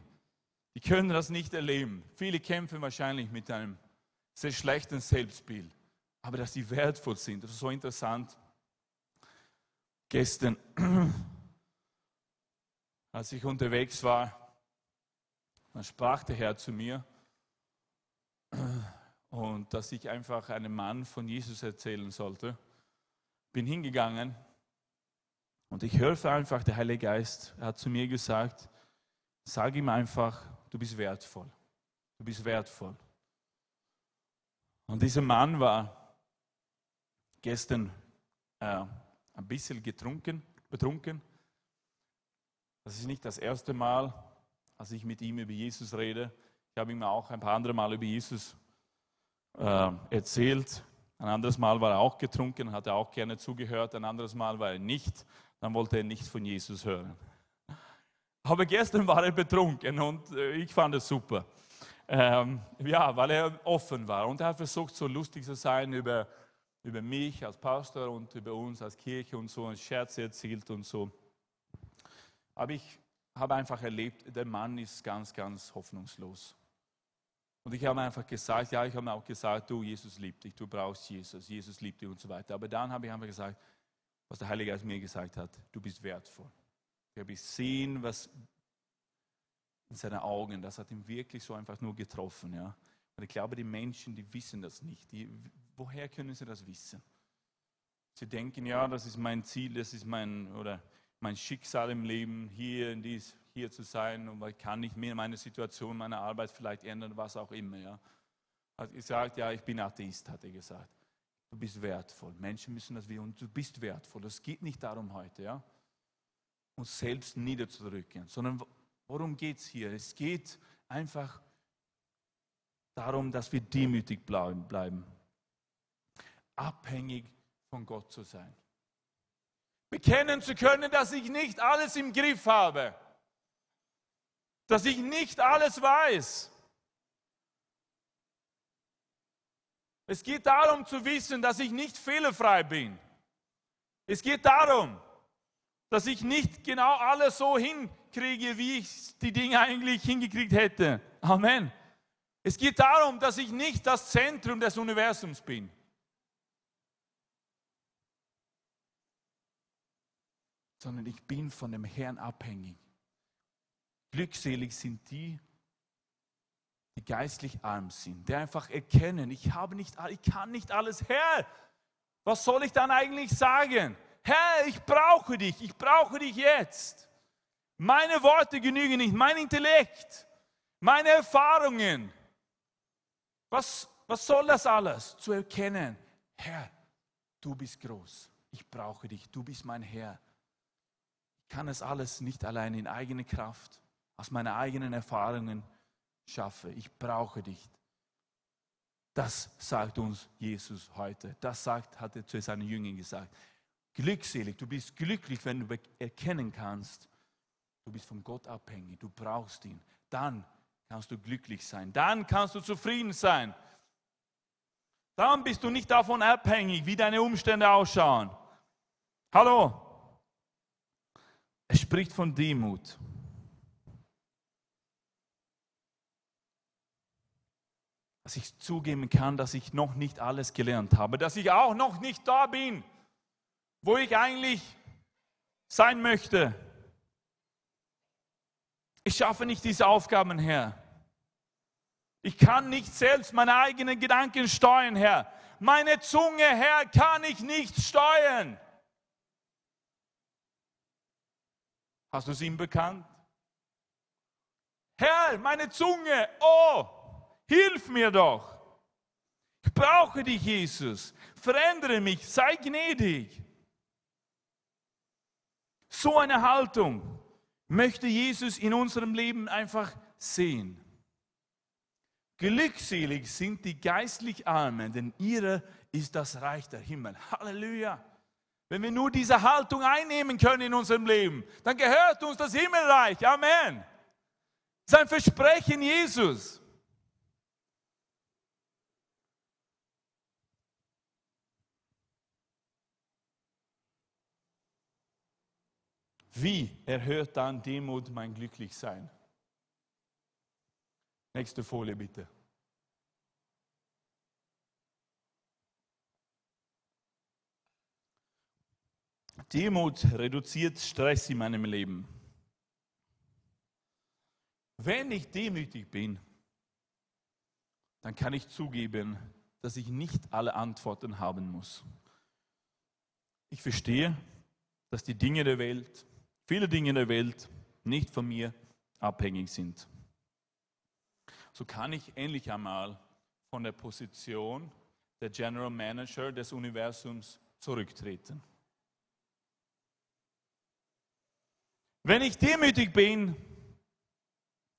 die können das nicht erleben. Viele kämpfen wahrscheinlich mit einem sehr schlechten Selbstbild. Aber dass sie wertvoll sind, das ist so interessant. Gestern, als ich unterwegs war, dann sprach der Herr zu mir und dass ich einfach einem Mann von Jesus erzählen sollte. Bin hingegangen und ich hörte einfach, der Heilige Geist hat zu mir gesagt, sag ihm einfach, du bist wertvoll. Du bist wertvoll. Und dieser Mann war gestern äh, ein bisschen getrunken, betrunken. Das ist nicht das erste Mal, als ich mit ihm über Jesus rede. Ich habe ihm auch ein paar andere Mal über Jesus äh, erzählt. Ein anderes Mal war er auch getrunken, hat er auch gerne zugehört. Ein anderes Mal war er nicht. Dann wollte er nichts von Jesus hören. Aber gestern war er betrunken und äh, ich fand es super. Ähm, ja, weil er offen war und er hat versucht, so lustig zu sein über, über mich als Pastor und über uns als Kirche und so, ein Scherz erzählt und so. Aber ich habe einfach erlebt, der Mann ist ganz, ganz hoffnungslos. Und ich habe einfach gesagt, ja, ich habe auch gesagt, du, Jesus liebt dich, du brauchst Jesus, Jesus liebt dich und so weiter. Aber dann habe ich einfach gesagt, was der Heilige Geist mir gesagt hat, du bist wertvoll. Ich habe gesehen, was in seinen Augen, das hat ihn wirklich so einfach nur getroffen. Ja. Und ich glaube, die Menschen, die wissen das nicht. Die, woher können sie das wissen? Sie denken, ja, das ist mein Ziel, das ist mein, oder mein Schicksal im Leben, hier, dies, hier zu sein und ich kann nicht mehr meine Situation, meine Arbeit vielleicht ändern, was auch immer. Ja. Hat gesagt, ja, ich bin Atheist, hat er gesagt. Du bist wertvoll. Menschen müssen das wissen und du bist wertvoll. Es geht nicht darum heute. Ja uns selbst niederzudrücken, sondern worum geht es hier? Es geht einfach darum, dass wir demütig bleiben, abhängig von Gott zu sein. Bekennen zu können, dass ich nicht alles im Griff habe, dass ich nicht alles weiß. Es geht darum zu wissen, dass ich nicht fehlerfrei bin. Es geht darum, dass ich nicht genau alles so hinkriege, wie ich die Dinge eigentlich hingekriegt hätte. Amen. Es geht darum, dass ich nicht das Zentrum des Universums bin. Sondern ich bin von dem Herrn abhängig. Glückselig sind die, die geistlich arm sind, die einfach erkennen, ich habe nicht, ich kann nicht alles. Herr, was soll ich dann eigentlich sagen? Herr, ich brauche dich, ich brauche dich jetzt. Meine Worte genügen nicht, mein Intellekt, meine Erfahrungen. Was, was soll das alles? Zu erkennen, Herr, du bist groß, ich brauche dich, du bist mein Herr. Ich kann es alles nicht allein in eigener Kraft, aus meinen eigenen Erfahrungen schaffe. Ich brauche dich. Das sagt uns Jesus heute. Das sagt, hat er zu seinen Jüngern gesagt. Glückselig, du bist glücklich, wenn du erkennen kannst, du bist von Gott abhängig, du brauchst ihn. Dann kannst du glücklich sein. Dann kannst du zufrieden sein. Dann bist du nicht davon abhängig, wie deine Umstände ausschauen. Hallo? Er spricht von Demut. dass ich zugeben kann, dass ich noch nicht alles gelernt habe, dass ich auch noch nicht da bin, wo ich eigentlich sein möchte. Ich schaffe nicht diese Aufgaben, Herr. Ich kann nicht selbst meine eigenen Gedanken steuern, Herr. Meine Zunge, Herr, kann ich nicht steuern. Hast du es ihm bekannt? Herr, meine Zunge, oh, Hilf mir doch. Ich brauche dich, Jesus. Verändere mich, sei gnädig. So eine Haltung möchte Jesus in unserem Leben einfach sehen. Glückselig sind die geistlich Armen, denn ihre ist das Reich der Himmel. Halleluja. Wenn wir nur diese Haltung einnehmen können in unserem Leben, dann gehört uns das Himmelreich. Amen. Sein Versprechen Jesus. Wie erhöht dann Demut mein Glücklichsein? Nächste Folie bitte. Demut reduziert Stress in meinem Leben. Wenn ich demütig bin, dann kann ich zugeben, dass ich nicht alle Antworten haben muss. Ich verstehe, dass die Dinge der Welt viele Dinge in der Welt nicht von mir abhängig sind. So kann ich endlich einmal von der Position der General Manager des Universums zurücktreten. Wenn ich demütig bin,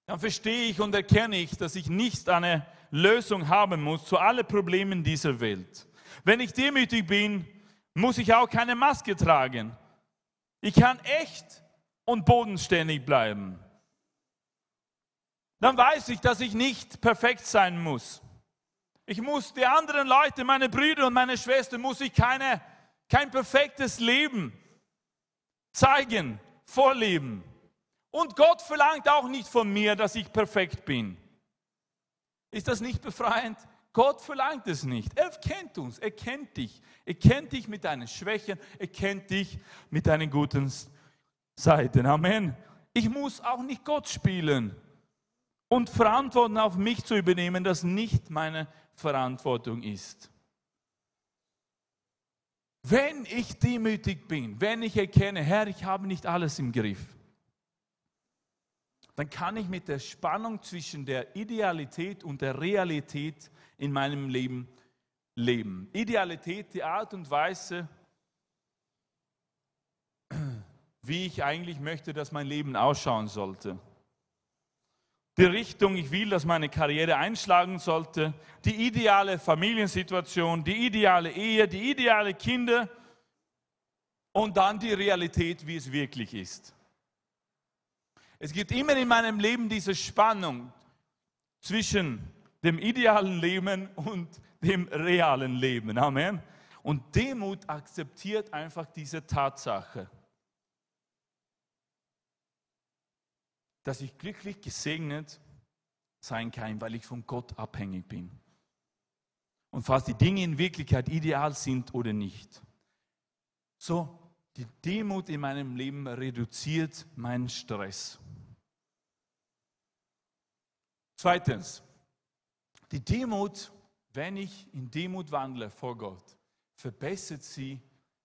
dann verstehe ich und erkenne ich, dass ich nicht eine Lösung haben muss zu allen Problemen dieser Welt. Wenn ich demütig bin, muss ich auch keine Maske tragen. Ich kann echt und bodenständig bleiben. Dann weiß ich, dass ich nicht perfekt sein muss. Ich muss die anderen Leute, meine Brüder und meine Schwestern, muss ich keine, kein perfektes Leben zeigen, vorleben. Und Gott verlangt auch nicht von mir, dass ich perfekt bin. Ist das nicht befreiend? Gott verlangt es nicht. Er kennt uns, er kennt dich. Er kennt dich mit deinen Schwächen, er kennt dich mit deinen guten Seiten. Amen. Ich muss auch nicht Gott spielen und Verantwortung auf mich zu übernehmen, das nicht meine Verantwortung ist. Wenn ich demütig bin, wenn ich erkenne, Herr, ich habe nicht alles im Griff, dann kann ich mit der Spannung zwischen der Idealität und der Realität in meinem Leben leben. Idealität, die Art und Weise, wie ich eigentlich möchte, dass mein Leben ausschauen sollte. Die Richtung, ich will, dass meine Karriere einschlagen sollte, die ideale Familiensituation, die ideale Ehe, die ideale Kinder und dann die Realität, wie es wirklich ist. Es gibt immer in meinem Leben diese Spannung zwischen dem idealen Leben und dem realen Leben. Amen. Und Demut akzeptiert einfach diese Tatsache, dass ich glücklich gesegnet sein kann, weil ich von Gott abhängig bin. Und falls die Dinge in Wirklichkeit ideal sind oder nicht. So, die Demut in meinem Leben reduziert meinen Stress. Zweitens, die Demut, wenn ich in Demut wandle vor Gott, verbessert sie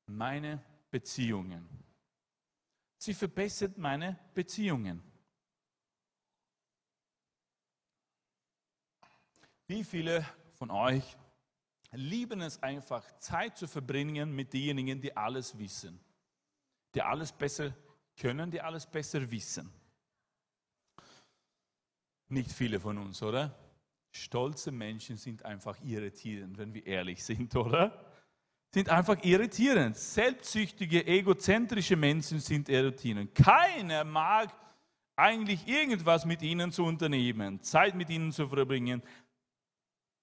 meine Beziehungen. Sie verbessert meine Beziehungen. Wie viele von euch lieben es einfach, Zeit zu verbringen mit denjenigen, die alles wissen, die alles besser können, die alles besser wissen? Nicht viele von uns, oder? Stolze Menschen sind einfach irritierend, wenn wir ehrlich sind, oder? Sind einfach irritierend. Selbstsüchtige, egozentrische Menschen sind irritierend. Keiner mag eigentlich irgendwas mit ihnen zu unternehmen, Zeit mit ihnen zu verbringen.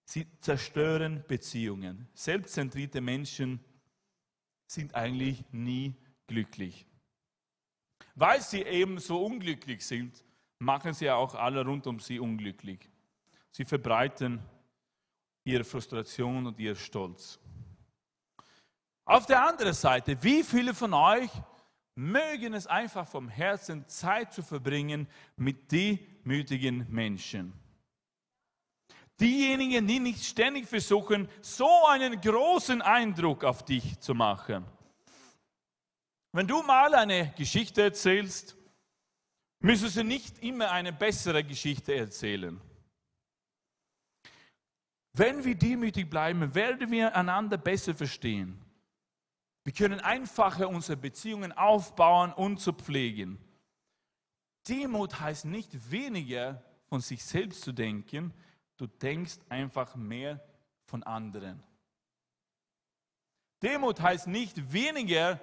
Sie zerstören Beziehungen. Selbstzentrierte Menschen sind eigentlich nie glücklich. Weil sie eben so unglücklich sind, machen sie auch alle rund um sie unglücklich. Sie verbreiten ihre Frustration und ihr Stolz. Auf der anderen Seite, wie viele von euch mögen es einfach vom Herzen Zeit zu verbringen mit demütigen Menschen? Diejenigen, die nicht ständig versuchen, so einen großen Eindruck auf dich zu machen. Wenn du mal eine Geschichte erzählst, müssen du nicht immer eine bessere Geschichte erzählen. Wenn wir demütig bleiben, werden wir einander besser verstehen. Wir können einfacher unsere Beziehungen aufbauen und zu pflegen. Demut heißt nicht weniger von sich selbst zu denken, du denkst einfach mehr von anderen. Demut heißt nicht weniger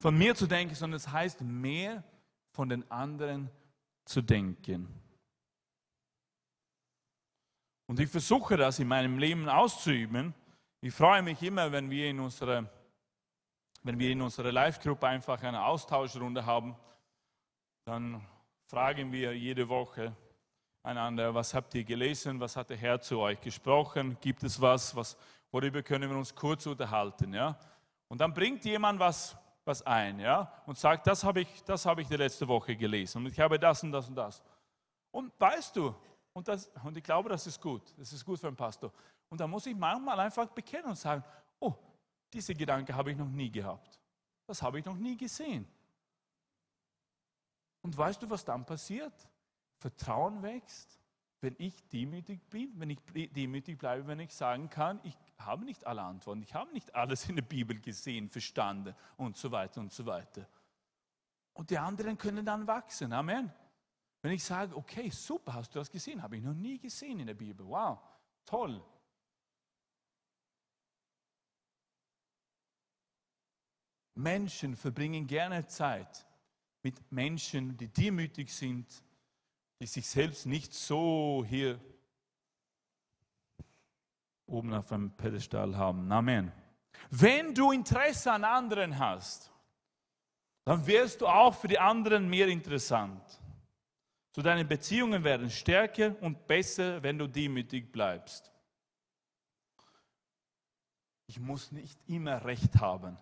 von mir zu denken, sondern es heißt mehr von den anderen zu denken. Und ich versuche das in meinem Leben auszuüben. Ich freue mich immer, wenn wir in unserer, wenn wir in unserer Live-Gruppe einfach eine Austauschrunde haben. Dann fragen wir jede Woche einander, was habt ihr gelesen, was hat der Herr zu euch gesprochen, gibt es was, was worüber können wir uns kurz unterhalten. Ja? Und dann bringt jemand was, was ein ja? und sagt, das habe ich, habe ich die letzte Woche gelesen und ich habe das und das und das. Und weißt du, und, das, und ich glaube, das ist gut. Das ist gut für einen Pastor. Und da muss ich manchmal einfach bekennen und sagen, oh, diese Gedanke habe ich noch nie gehabt. Das habe ich noch nie gesehen. Und weißt du, was dann passiert? Vertrauen wächst, wenn ich demütig bin, wenn ich demütig bleibe, wenn ich sagen kann, ich habe nicht alle Antworten, ich habe nicht alles in der Bibel gesehen, verstanden und so weiter und so weiter. Und die anderen können dann wachsen. Amen. Wenn ich sage, okay, super, hast du das gesehen? Habe ich noch nie gesehen in der Bibel. Wow, toll. Menschen verbringen gerne Zeit mit Menschen, die demütig sind, die sich selbst nicht so hier oben auf einem Pedestal haben. Amen. Wenn du Interesse an anderen hast, dann wirst du auch für die anderen mehr interessant. So deine Beziehungen werden stärker und besser, wenn du demütig bleibst. Ich muss nicht immer recht haben.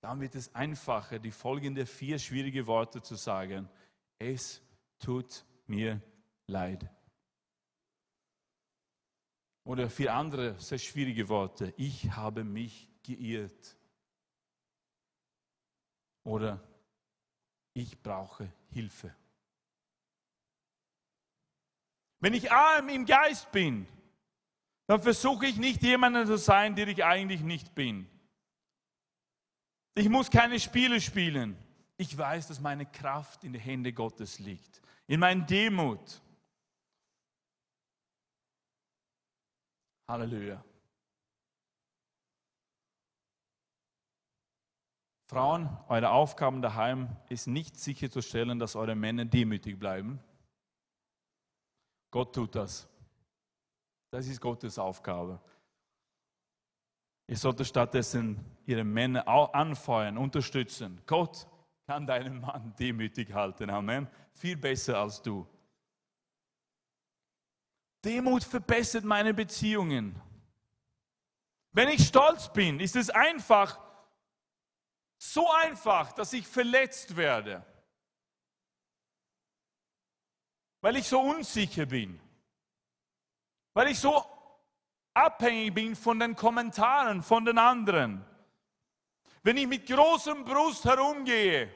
Dann wird es einfacher, die folgenden vier schwierige Worte zu sagen. Es tut mir leid. Oder vier andere sehr schwierige Worte. Ich habe mich geirrt. Oder ich brauche Hilfe. Wenn ich arm im Geist bin, dann versuche ich nicht jemanden zu sein, der ich eigentlich nicht bin. Ich muss keine Spiele spielen. Ich weiß, dass meine Kraft in den Händen Gottes liegt, in meiner Demut. Halleluja. Frauen, eure Aufgaben daheim ist nicht sicherzustellen, dass eure Männer demütig bleiben Gott tut das. Das ist Gottes Aufgabe. Ihr solltet stattdessen ihre Männer anfeuern, unterstützen. Gott kann deinen Mann demütig halten. Amen. Viel besser als du. Demut verbessert meine Beziehungen. Wenn ich stolz bin, ist es einfach, so einfach, dass ich verletzt werde. Weil ich so unsicher bin. Weil ich so abhängig bin von den Kommentaren von den anderen. Wenn ich mit großem Brust herumgehe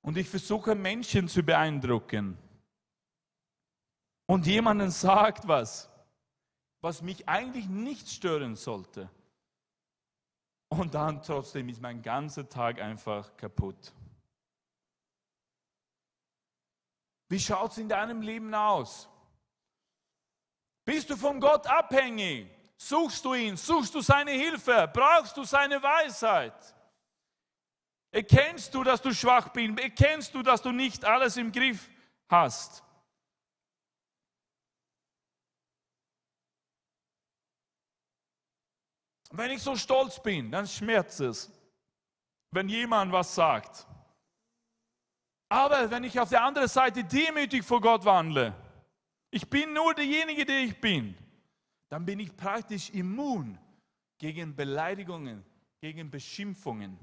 und ich versuche Menschen zu beeindrucken und jemanden sagt was, was mich eigentlich nicht stören sollte. Und dann trotzdem ist mein ganzer Tag einfach kaputt. Wie schaut es in deinem Leben aus? Bist du von Gott abhängig? Suchst du ihn? Suchst du seine Hilfe? Brauchst du seine Weisheit? Erkennst du, dass du schwach bist? Erkennst du, dass du nicht alles im Griff hast? Wenn ich so stolz bin, dann schmerzt es, wenn jemand was sagt. Aber wenn ich auf der anderen Seite demütig vor Gott wandle, ich bin nur derjenige, der ich bin, dann bin ich praktisch immun gegen Beleidigungen, gegen Beschimpfungen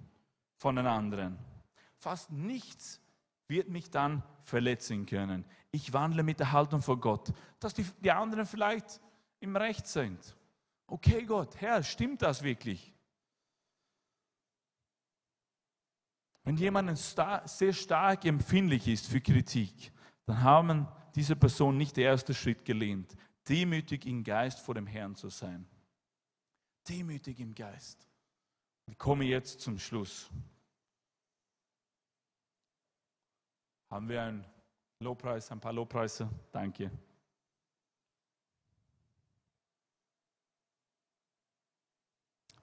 von den anderen. Fast nichts wird mich dann verletzen können. Ich wandle mit der Haltung vor Gott, dass die, die anderen vielleicht im Recht sind. Okay, Gott, Herr, stimmt das wirklich? Wenn jemand sehr stark empfindlich ist für Kritik, dann haben diese Person nicht der erste Schritt gelehnt, demütig im Geist vor dem Herrn zu sein. Demütig im Geist. Ich komme jetzt zum Schluss. Haben wir einen Lobpreis, ein paar Lobpreise? Danke.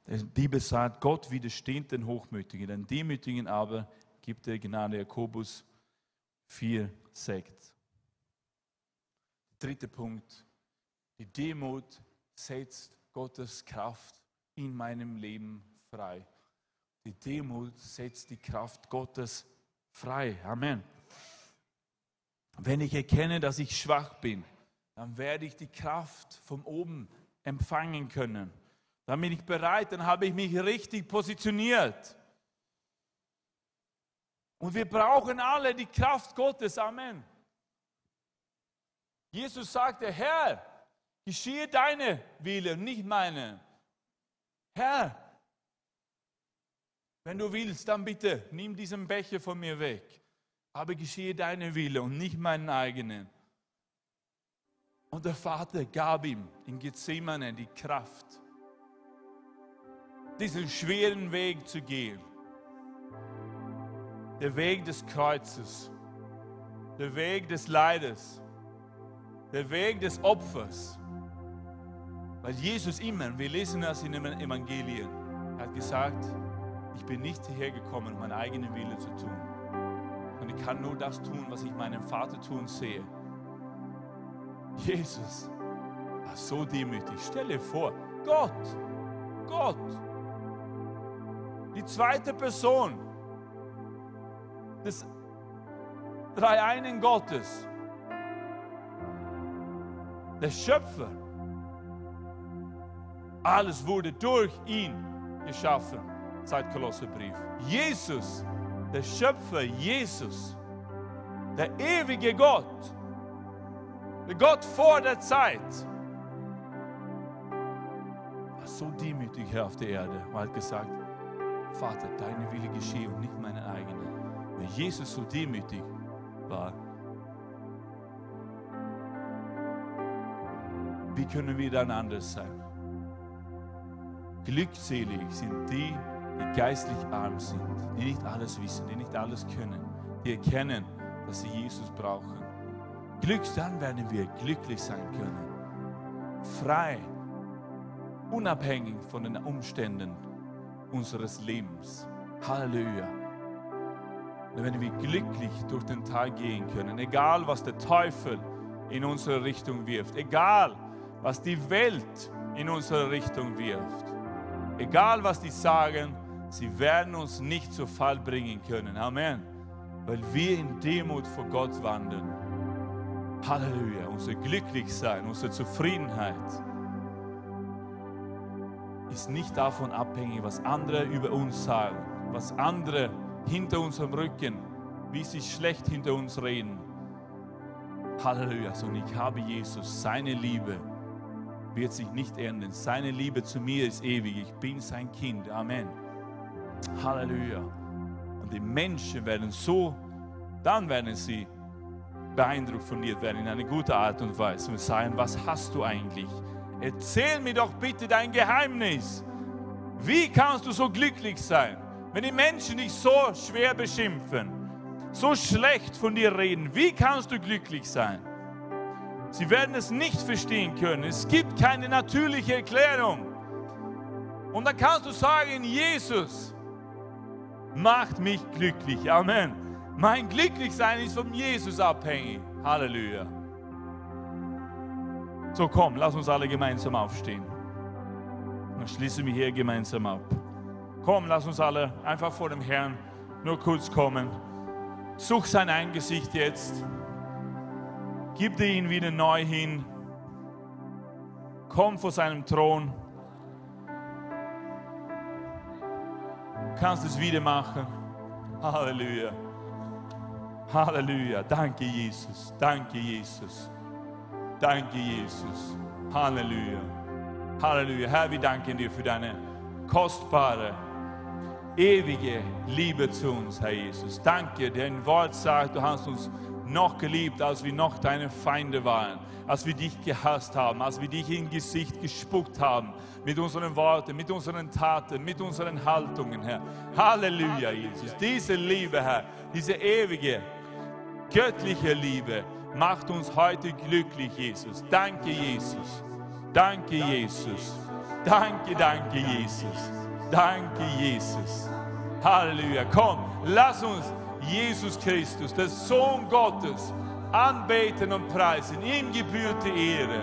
Die Bibel sagt, Gott widersteht den Hochmütigen, den Demütigen aber gibt er Gnade. Jakobus 4, 6. Dritter Punkt. Die Demut setzt Gottes Kraft in meinem Leben frei. Die Demut setzt die Kraft Gottes frei. Amen. Wenn ich erkenne, dass ich schwach bin, dann werde ich die Kraft von oben empfangen können. Dann bin ich bereit, dann habe ich mich richtig positioniert. Und wir brauchen alle die Kraft Gottes. Amen. Jesus sagte, Herr, geschehe deine Wille, nicht meine. Herr, wenn du willst, dann bitte nimm diesen Becher von mir weg. Aber geschehe deine Wille und nicht meinen eigenen. Und der Vater gab ihm in Gethsemane die Kraft diesen schweren Weg zu gehen. Der Weg des Kreuzes, der Weg des Leides, der Weg des Opfers. Weil Jesus immer, wir lesen das in den Evangelien, hat gesagt, ich bin nicht hierher gekommen, um meinen eigenen Wille zu tun. Und ich kann nur das tun, was ich meinen Vater tun sehe. Jesus war so demütig. Stelle vor, Gott, Gott die zweite Person des dreieinen Gottes, der Schöpfer. Alles wurde durch ihn geschaffen, seit Kolosserbrief. Jesus, der Schöpfer, Jesus, der ewige Gott, der Gott vor der Zeit, war so demütig hier auf der Erde und hat gesagt, Vater, deine Wille geschehe und nicht meine eigene. Wenn Jesus so demütig war, wie können wir dann anders sein? Glückselig sind die, die geistlich arm sind, die nicht alles wissen, die nicht alles können, die erkennen, dass sie Jesus brauchen. Glücks, dann werden wir glücklich sein können. Frei, unabhängig von den Umständen, unseres Lebens. Halleluja. dann werden wir glücklich durch den Tag gehen können. Egal, was der Teufel in unsere Richtung wirft. Egal, was die Welt in unsere Richtung wirft. Egal, was die sagen, sie werden uns nicht zu Fall bringen können. Amen. Weil wir in Demut vor Gott wandeln. Halleluja. Unser Glücklichsein, unsere Zufriedenheit ist nicht davon abhängig, was andere über uns sagen, was andere hinter unserem Rücken, wie sie schlecht hinter uns reden. Halleluja, sondern ich habe Jesus, seine Liebe wird sich nicht ändern. Seine Liebe zu mir ist ewig. Ich bin sein Kind. Amen. Halleluja. Und die Menschen werden so, dann werden sie beeindruckt von dir werden in eine gute Art und Weise und sagen, was hast du eigentlich? Erzähl mir doch bitte dein Geheimnis. Wie kannst du so glücklich sein, wenn die Menschen dich so schwer beschimpfen, so schlecht von dir reden? Wie kannst du glücklich sein? Sie werden es nicht verstehen können. Es gibt keine natürliche Erklärung. Und dann kannst du sagen, Jesus macht mich glücklich. Amen. Mein Glücklichsein ist von Jesus abhängig. Halleluja. So komm, lass uns alle gemeinsam aufstehen. Dann schließen wir hier gemeinsam ab. Komm, lass uns alle einfach vor dem Herrn nur kurz kommen. Such sein Angesicht jetzt. Gib dir ihn wieder neu hin. Komm vor seinem Thron. Du kannst es wieder machen. Halleluja. Halleluja. Danke, Jesus. Danke, Jesus. Danke, Jesus. Halleluja. Halleluja. Herr, wir danken dir für deine kostbare, ewige Liebe zu uns, Herr Jesus. Danke, dein Wort sagt, du hast uns noch geliebt, als wir noch deine Feinde waren, als wir dich gehasst haben, als wir dich in Gesicht gespuckt haben, mit unseren Worten, mit unseren Taten, mit unseren Haltungen, Herr. Halleluja, Jesus. Diese Liebe, Herr, diese ewige, göttliche Liebe macht uns heute glücklich, Jesus. Danke, Jesus. Danke, Jesus. Danke, danke, Jesus. Danke, Jesus. Halleluja. Komm, lass uns Jesus Christus, der Sohn Gottes, anbeten und preisen. Ihm gebührt die Ehre.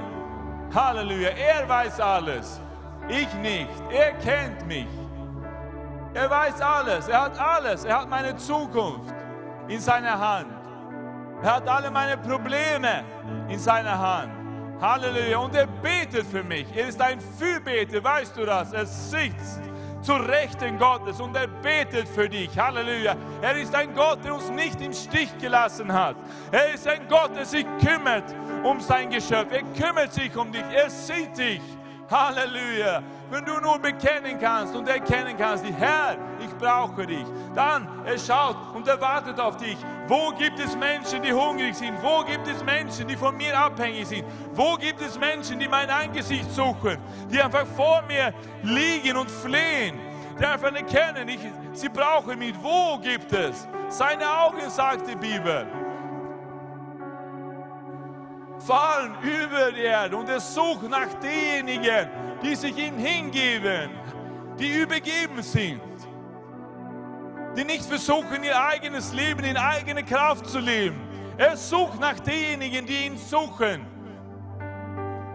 Halleluja. Er weiß alles. Ich nicht. Er kennt mich. Er weiß alles. Er hat alles. Er hat meine Zukunft in seiner Hand. Er hat alle meine Probleme in seiner Hand. Halleluja. Und er betet für mich. Er ist ein Fürbeter, weißt du das? Er sitzt zur Rechten Gottes und er betet für dich. Halleluja. Er ist ein Gott, der uns nicht im Stich gelassen hat. Er ist ein Gott, der sich kümmert um sein Geschöpf. Er kümmert sich um dich. Er sieht dich. Halleluja. Wenn du nur bekennen kannst und erkennen kannst, Herr, brauche dich, dann er schaut und er wartet auf dich. Wo gibt es Menschen, die hungrig sind? Wo gibt es Menschen, die von mir abhängig sind? Wo gibt es Menschen, die mein Angesicht suchen, die einfach vor mir liegen und flehen? Die einfach erkennen, ich, sie brauchen mich. Wo gibt es? Seine Augen, sagt die Bibel fallen über die Erde und er sucht nach denjenigen, die sich ihm hingeben, die übergeben sind, die nicht versuchen, ihr eigenes Leben in eigener Kraft zu leben. Er sucht nach denjenigen, die ihn suchen,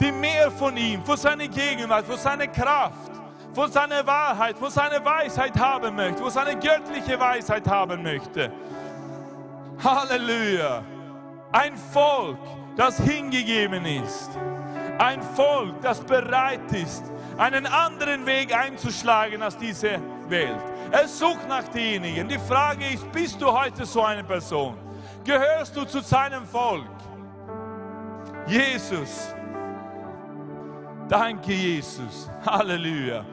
die mehr von ihm, von seiner Gegenwart, von seiner Kraft, von seiner Wahrheit, von seiner Weisheit haben möchte, von seiner göttliche Weisheit haben möchte. Halleluja. Ein Volk, das hingegeben ist. Ein Volk, das bereit ist, einen anderen Weg einzuschlagen als diese Welt. Es sucht nach denjenigen. Die Frage ist, bist du heute so eine Person? Gehörst du zu seinem Volk? Jesus. Danke, Jesus. Halleluja.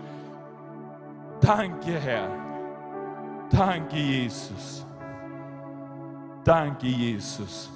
Danke, Herr. Danke, Jesus. Danke, Jesus.